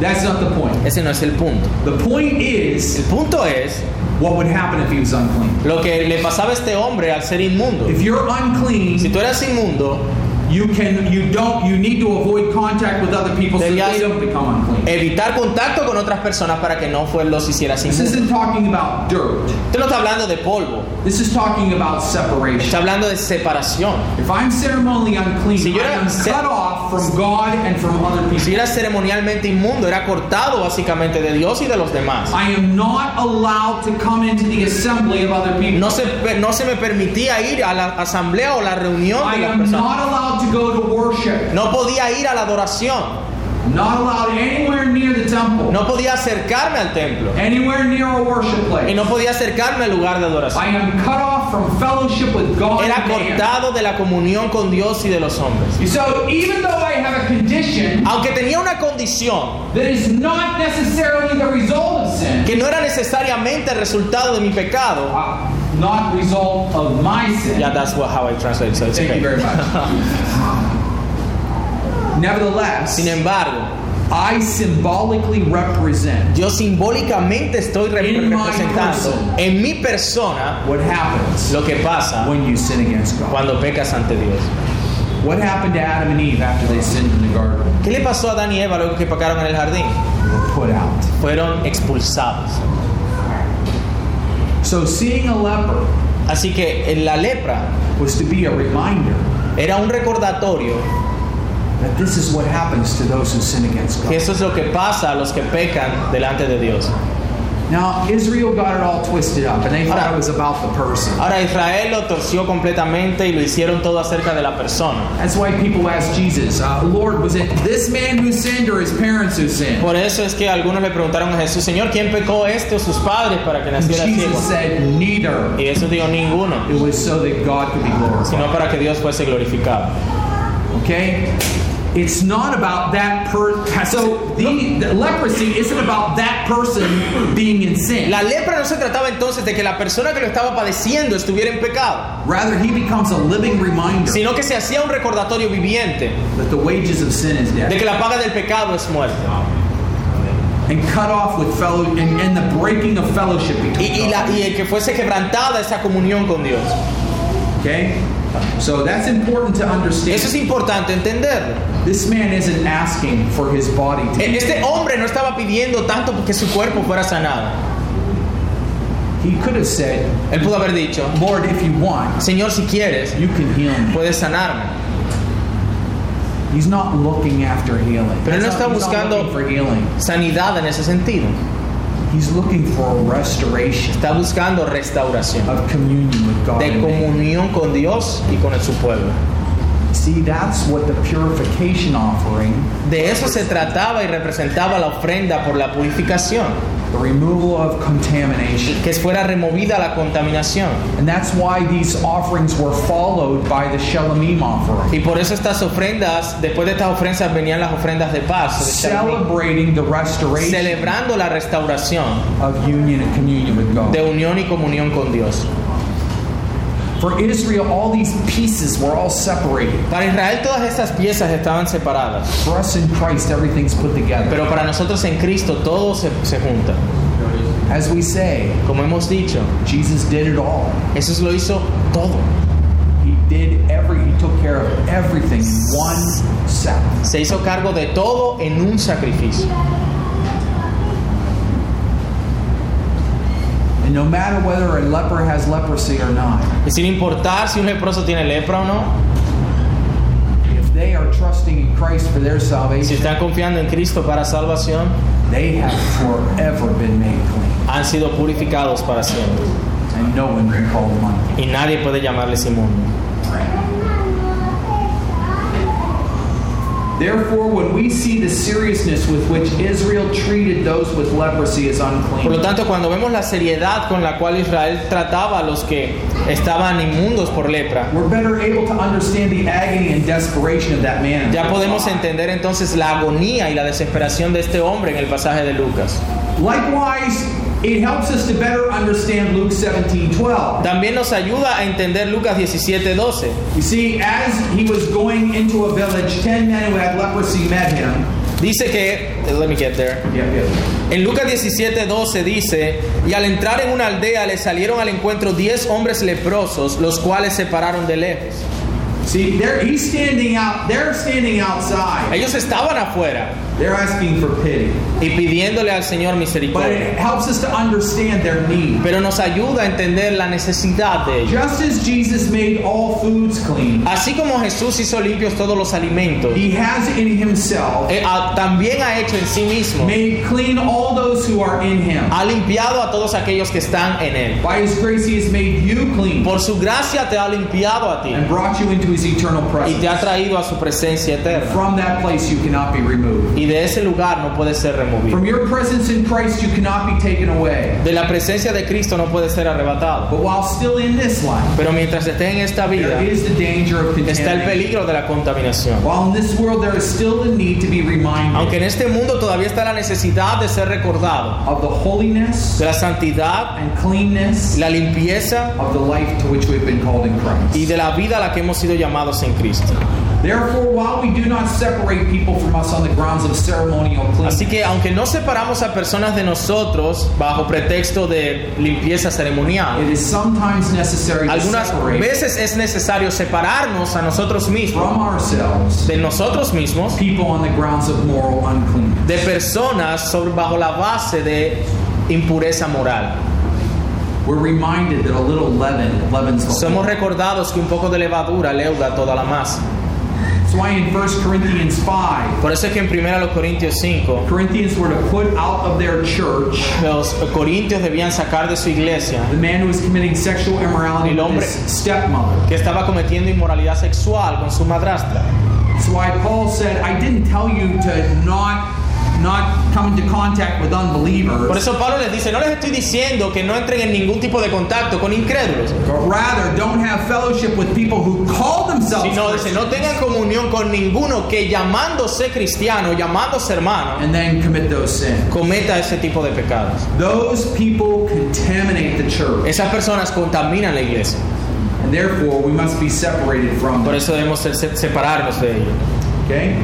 that's not the point. ese no es el punto. The point is El punto es what would happen if he was unclean. lo que le pasaba a este hombre al ser inmundo. If you're Si unclean, tú eres inmundo, you can you don't you need to avoid contact with other people so they don't become unclean. evitar contacto con otras personas para que no los hicieras This inmundos. isn't talking about dirt. Usted no está hablando de polvo, This is talking about está separation. hablando de separación. If I'm ceremonially unclean, Si yo I era am cut off from God and from other Si people. era ceremonialmente inmundo, era cortado básicamente de Dios y de los demás. I am not allowed to come into the assembly of other people. No se, no se me permitía ir a la asamblea o la reunión I de las am not allowed to go to worship. No podía ir a la adoración. Not allowed anywhere near the temple. No podía acercarme al templo. Anywhere near a worship Y place. no podía acercarme al lugar de I adoración. am cut off from fellowship with God Era cortado de la comunión con Dios y de los hombres. So even though I have a condition Aunque tenía una condición that is not necessarily the result of sin, que no era necesariamente el resultado de mi pecado. uh, not result of my sin. Yeah, that's what, how I translate. So it's Thank okay. you very much. Nevertheless, Sin embargo, I symbolically represent yo simbólicamente estoy rep- In my representando person. en mi persona what happens lo que pasa when you sin against God. cuando pecas ante Dios. What happened to Adam and Eve after they sinned in the garden? ¿Qué le pasó a Adán y Eva luego que pecaron en el jardín? They were put out. Fueron expulsados. So seeing a leper Así que la lepra was to be a reminder era un recordatorio que God. eso es lo que pasa a los que pecan delante de Dios. Now, Israel got it all twisted up and they thought Ahora- it was about the person. Ahora Israel lo torció completamente y lo hicieron todo acerca de la persona. That's why people ask Jesus, uh, Lord, was it this man who sinned or his parents who sinned? Por eso es que algunos le preguntaron a Jesús, Señor, ¿quién pecó este o sus padres para que naciera Jesus ciego? said, Neither. Y Jesús dijo, ninguno, It was so that God could be glorified. sino para que Dios fuese glorificado. Okay? It's not about that per. So the, the leprosy isn't about that person being in sin. La lepra no se trataba entonces de que la persona que lo estaba padeciendo estuviera en pecado, Rather, he becomes a living reminder sino que se hacía un recordatorio viviente that the wages of sin is de death. que la paga del pecado es muerte. And cut off with fellow and, and the breaking of fellowship Y, y la- y el que fuese quebrantada esa comunión con Dios. Okay? So that's important to Eso es understand. importante entenderlo. This man isn't asking for his body to E- Este hombre no estaba pidiendo tanto porque su cuerpo fuera sanado. He could have said, Él pudo haber dicho, Lord, if you want, Señor, si quieres, you can heal me. puedes sanarme. He's not looking after healing. Pero él no está buscando-. Sanidad en ese sentido. He's looking for a restoration Está buscando restauración of communion with God. de and man. comunión con Dios y con su pueblo. See, that's what the purification offering, De eso se trataba y representaba la ofrenda por la purificación, the removal of contamination. que fuera removida la contaminación. And that's why these offerings were followed by the Shalomim offering, Y por eso estas ofrendas, después de estas ofrendas venían las ofrendas de paz, celebrating the restoration celebrando la restauración of union and communion with God. de unión y comunión con Dios. For Israel, all these pieces were all separated. Para Israel todas estas piezas estaban separadas, For us in Christ, everything's put together. pero para nosotros en Cristo todo se, se junta. As we say, Como hemos dicho, Jesus did it all. Jesús lo hizo todo. He did every, he took care of everything in one sacrifice. Se hizo cargo de todo en un sacrificio. And no matter whether a leper has leprosy or not, Y sin importar si un leproso tiene lepra o no, if they are trusting in Christ for their si salvation, están confiando en Cristo para salvación, they have forever been made clean. han sido purificados para siempre. And no one can call them unclean. Y nadie puede llamarles inmundo. Therefore, when we see the seriousness with which Israel treated those with leprosy as Por lo unclean, tanto, cuando vemos la seriedad con la cual Israel trataba a los que estaban inmundos por lepra, we're better able to understand the agony and desperation of that man. ya podemos entender entonces la agonía y la desesperación de este hombre en el pasaje de Lucas. Likewise, it helps us to better understand Luke 17 12. También nos ayuda a entender Lucas 17, 12. You see, as he was going into a village, 10 men who had leprosy met him. Dice que, let me get there. Yeah, yeah. En Lucas 17, 12 dice, y al entrar en una aldea le salieron al encuentro 10 hombres leprosos, los cuales se pararon de lejos. See, they're, he's standing out, they're standing outside. Ellos estaban afuera They're asking for pity. y pidiéndole al Señor But misericordia. it helps us to understand their need. Pero nos ayuda a entender la necesidad de ellos. Just as Jesus made all foods clean, Así como Jesús hizo limpios todos los alimentos, he has in himself eh, ah, también ha hecho en sí mismo, made clean all those who are in him. ha limpiado a todos aquellos que están en Él. By his grace, he has made you clean Por su gracia te ha limpiado a ti and brought you into his eternal y te ha presence. traído a su presencia eterna. From that place, you cannot be removed. Y de ese lugar no puede ser removido. From your presence in Christ, you cannot be taken away. De la presencia de Cristo no puede ser arrebatado. But while still in this life, Pero mientras esté en esta vida, there is the danger of está el peligro de la contaminación. While in this world, there is still the need to be reminded Aunque en este mundo todavía está la necesidad de ser recordado of the holiness de la santidad, and cleanness la limpieza of the life to which we've been called in Christ. y de la vida a la que hemos sido llamados en Cristo. Therefore, while we do not separate people from us on the grounds of ceremonial Así cleanness, que aunque no separamos a personas de nosotros bajo pretexto de limpieza ceremonial, it is sometimes necessary to algunas separate veces es necesario separarnos a nosotros mismos, from ourselves de nosotros mismos, people on the grounds of moral uncleanness. de personas sobre, bajo la base de impureza moral. We're reminded that a little leaven leavens the Somos recordados que un poco de levadura leuda toda la masa. That's why in 1 Corinthians 5, Por eso es que en 1 Corintios 5, Corinthians were to put out of their church los corintios debían sacar de su iglesia the man who was committing sexual immorality El with his stepmother. que estaba cometiendo inmoralidad sexual con su madrastra. That's why Paul said, I didn't tell you to not not come into contact with Por unbelievers, eso Pablo les dice, no les estoy diciendo que no entren en ningún tipo de contacto con incrédulos, but rather don't have fellowship with people who call themselves sino dice, no tengan comunión con ninguno que llamándose cristiano, llamándose hermano, and then commit those sins. cometa ese tipo de pecados. Those people contaminate the church, Esas personas contaminan la iglesia. and therefore we must be separated from Por them. eso debemos separarnos de ellos. Okay?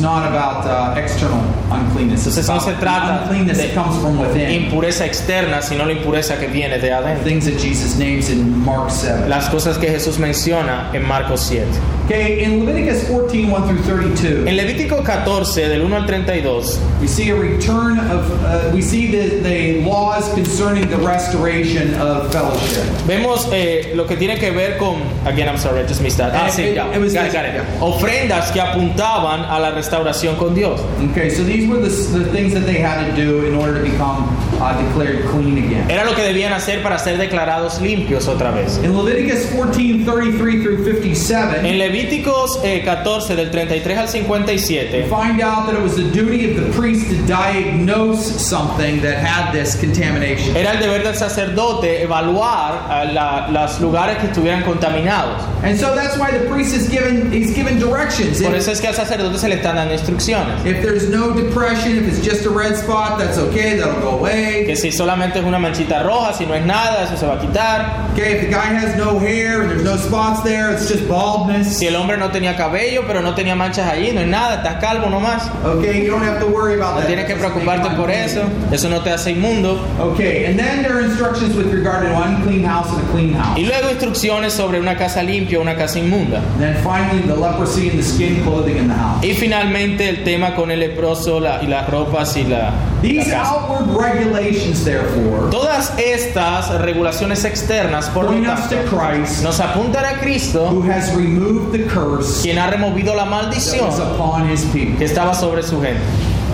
Not about uh, external uncleanness. Entonces no se trata uncleanness de that comes from within. impureza externa, sino la impureza que viene de adentro. Things that Jesus names in Mark 7. Las cosas que Jesús menciona en Marcos 7. Okay, in Leviticus 14, 1 through 32, En Levítico 14, del 1 al 32, we see a return of, uh, we see the, the laws concerning the restoration of fellowship. vemos eh, lo que tiene que ver con. Again, I'm sorry, I just missed that. Ah, sí, ya. it was- Got it, got it. yeah. Ofrendas que apuntaban a la restauración con Dios. Okay, so these were the, the things that they had to do in order to become uh, declared clean again. Era lo que debían hacer para ser declarados limpios otra vez. In Leviticus 14, 33 through En 57, Levíticos eh, 14, del 33 al we 57, find out that it was the duty of the priest to diagnose something that had this contamination. era el deber del sacerdote evaluar eh, la- los lugares que estuvieran contaminados. And so that's why the priest is given he's given directions. Por eso es que al sacerdote se le están dando instrucciones. if there's no depression, if it's just a red spot, that's okay, that'll go away. Que si solamente es una manchita roja, si no es nada, eso se va a quitar. Okay, if the guy has no hair and there's no spots there, it's just baldness. Si el hombre no tenía cabello, pero no tenía manchas allí, no es nada, estás calvo nomás. Okay, you don't have to worry about No that. tienes que preocuparte por eso. Eso no te hace inmundo. Okay, and then there are instructions with regard to an unclean house and a clean house. Y luego instrucciones sobre una casa limpia o una casa inmunda. And then finally, the leprosy and the skin clothing in the house. Y finalmente el tema con el leproso la- y las ropas y la, la These casa. outward regulations, therefore, Todas estas regulaciones externas, por lo point us tanto, to Christ, nos apuntan a Cristo, who has removed the curse quien ha removido la that maldición was upon his people. que estaba sobre su gente.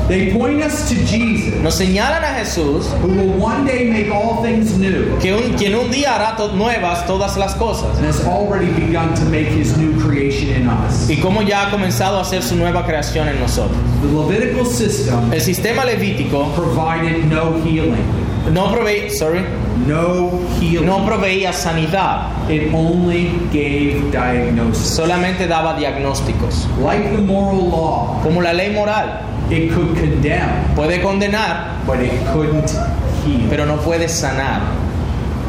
They point us to Jesus, Nos señalan a Jesús, who will one day make all things new, que un- quien un día hará to- nuevas todas las cosas. and has already begun to make his new creation in us. Y como ya ha comenzado a hacer su nueva creación en nosotros. The Levitical system El sistema levítico provided no healing. no sorry, No healing. no proveía sanidad, It only gave diagnosis. solamente daba diagnósticos. Like the moral law, Como la ley moral it could condemn, puede condenar, but it couldn't heal. pero no puede sanar.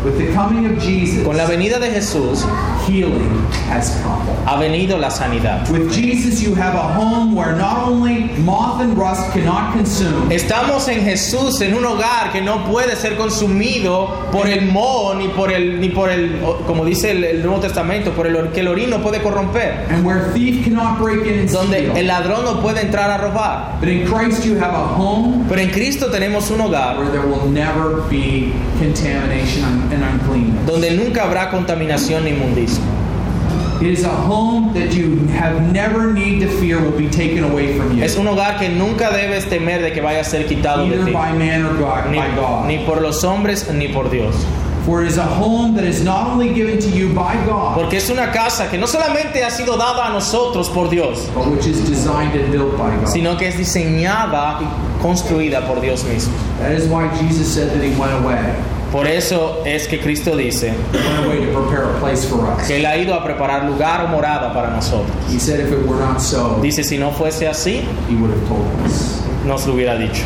With the coming of Jesus, Con la venida de Jesús healing has come. ha venido la sanidad. With Jesus, you have a home where not only moth and rust cannot consume, Estamos en Jesús en un hogar que no puede ser consumido por el moho ni por el ni por el como dice el, el Nuevo Testamento, por el que el orín no puede corromper, and where thief cannot break in and donde el steal. ladrón no puede entrar a robar. But in Christ, you have a home Pero en Cristo tenemos un hogar where there will never be contamination and uncleanness. donde nunca habrá contaminación ni inmundicia. It is a home that you have never need to fear will be taken away from you, Es un hogar que nunca debes temer de que vaya a ser quitado de either ti, by man or God, ni, by God. ni por los hombres ni por Dios. For it is a home that is not only given to you by God, Porque es una casa que no solamente ha sido dada a nosotros por Dios, but which is designed and built by God. sino que es diseñada y construida por Dios mismo. That is why Jesus said that He went away. Por eso es que Cristo dice que Él ha ido a preparar lugar o morada para nosotros. Dice, si no fuese así, nos lo hubiera dicho.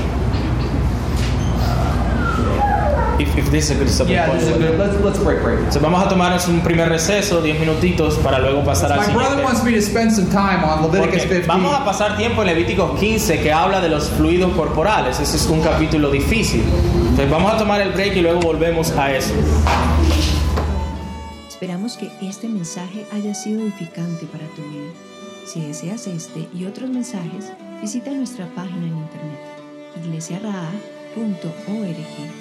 If, if this is a good stopping Yeah, point, this is a good. Let's let's break right now. Entonces, vamos a tomarnos un primer receso, 10 minutitos, para luego pasar al My brother siguiente. wants me to spend some time on Leviticus Porque 15. vamos a pasar tiempo en Levíticos 15 que habla de los fluidos corporales. Ese es un capítulo difícil. Entonces vamos a tomar el break y luego volvemos a eso. Esperamos que este mensaje haya sido edificante para tu vida. Si deseas este y otros mensajes, visita nuestra página en internet iglesiaraa.org.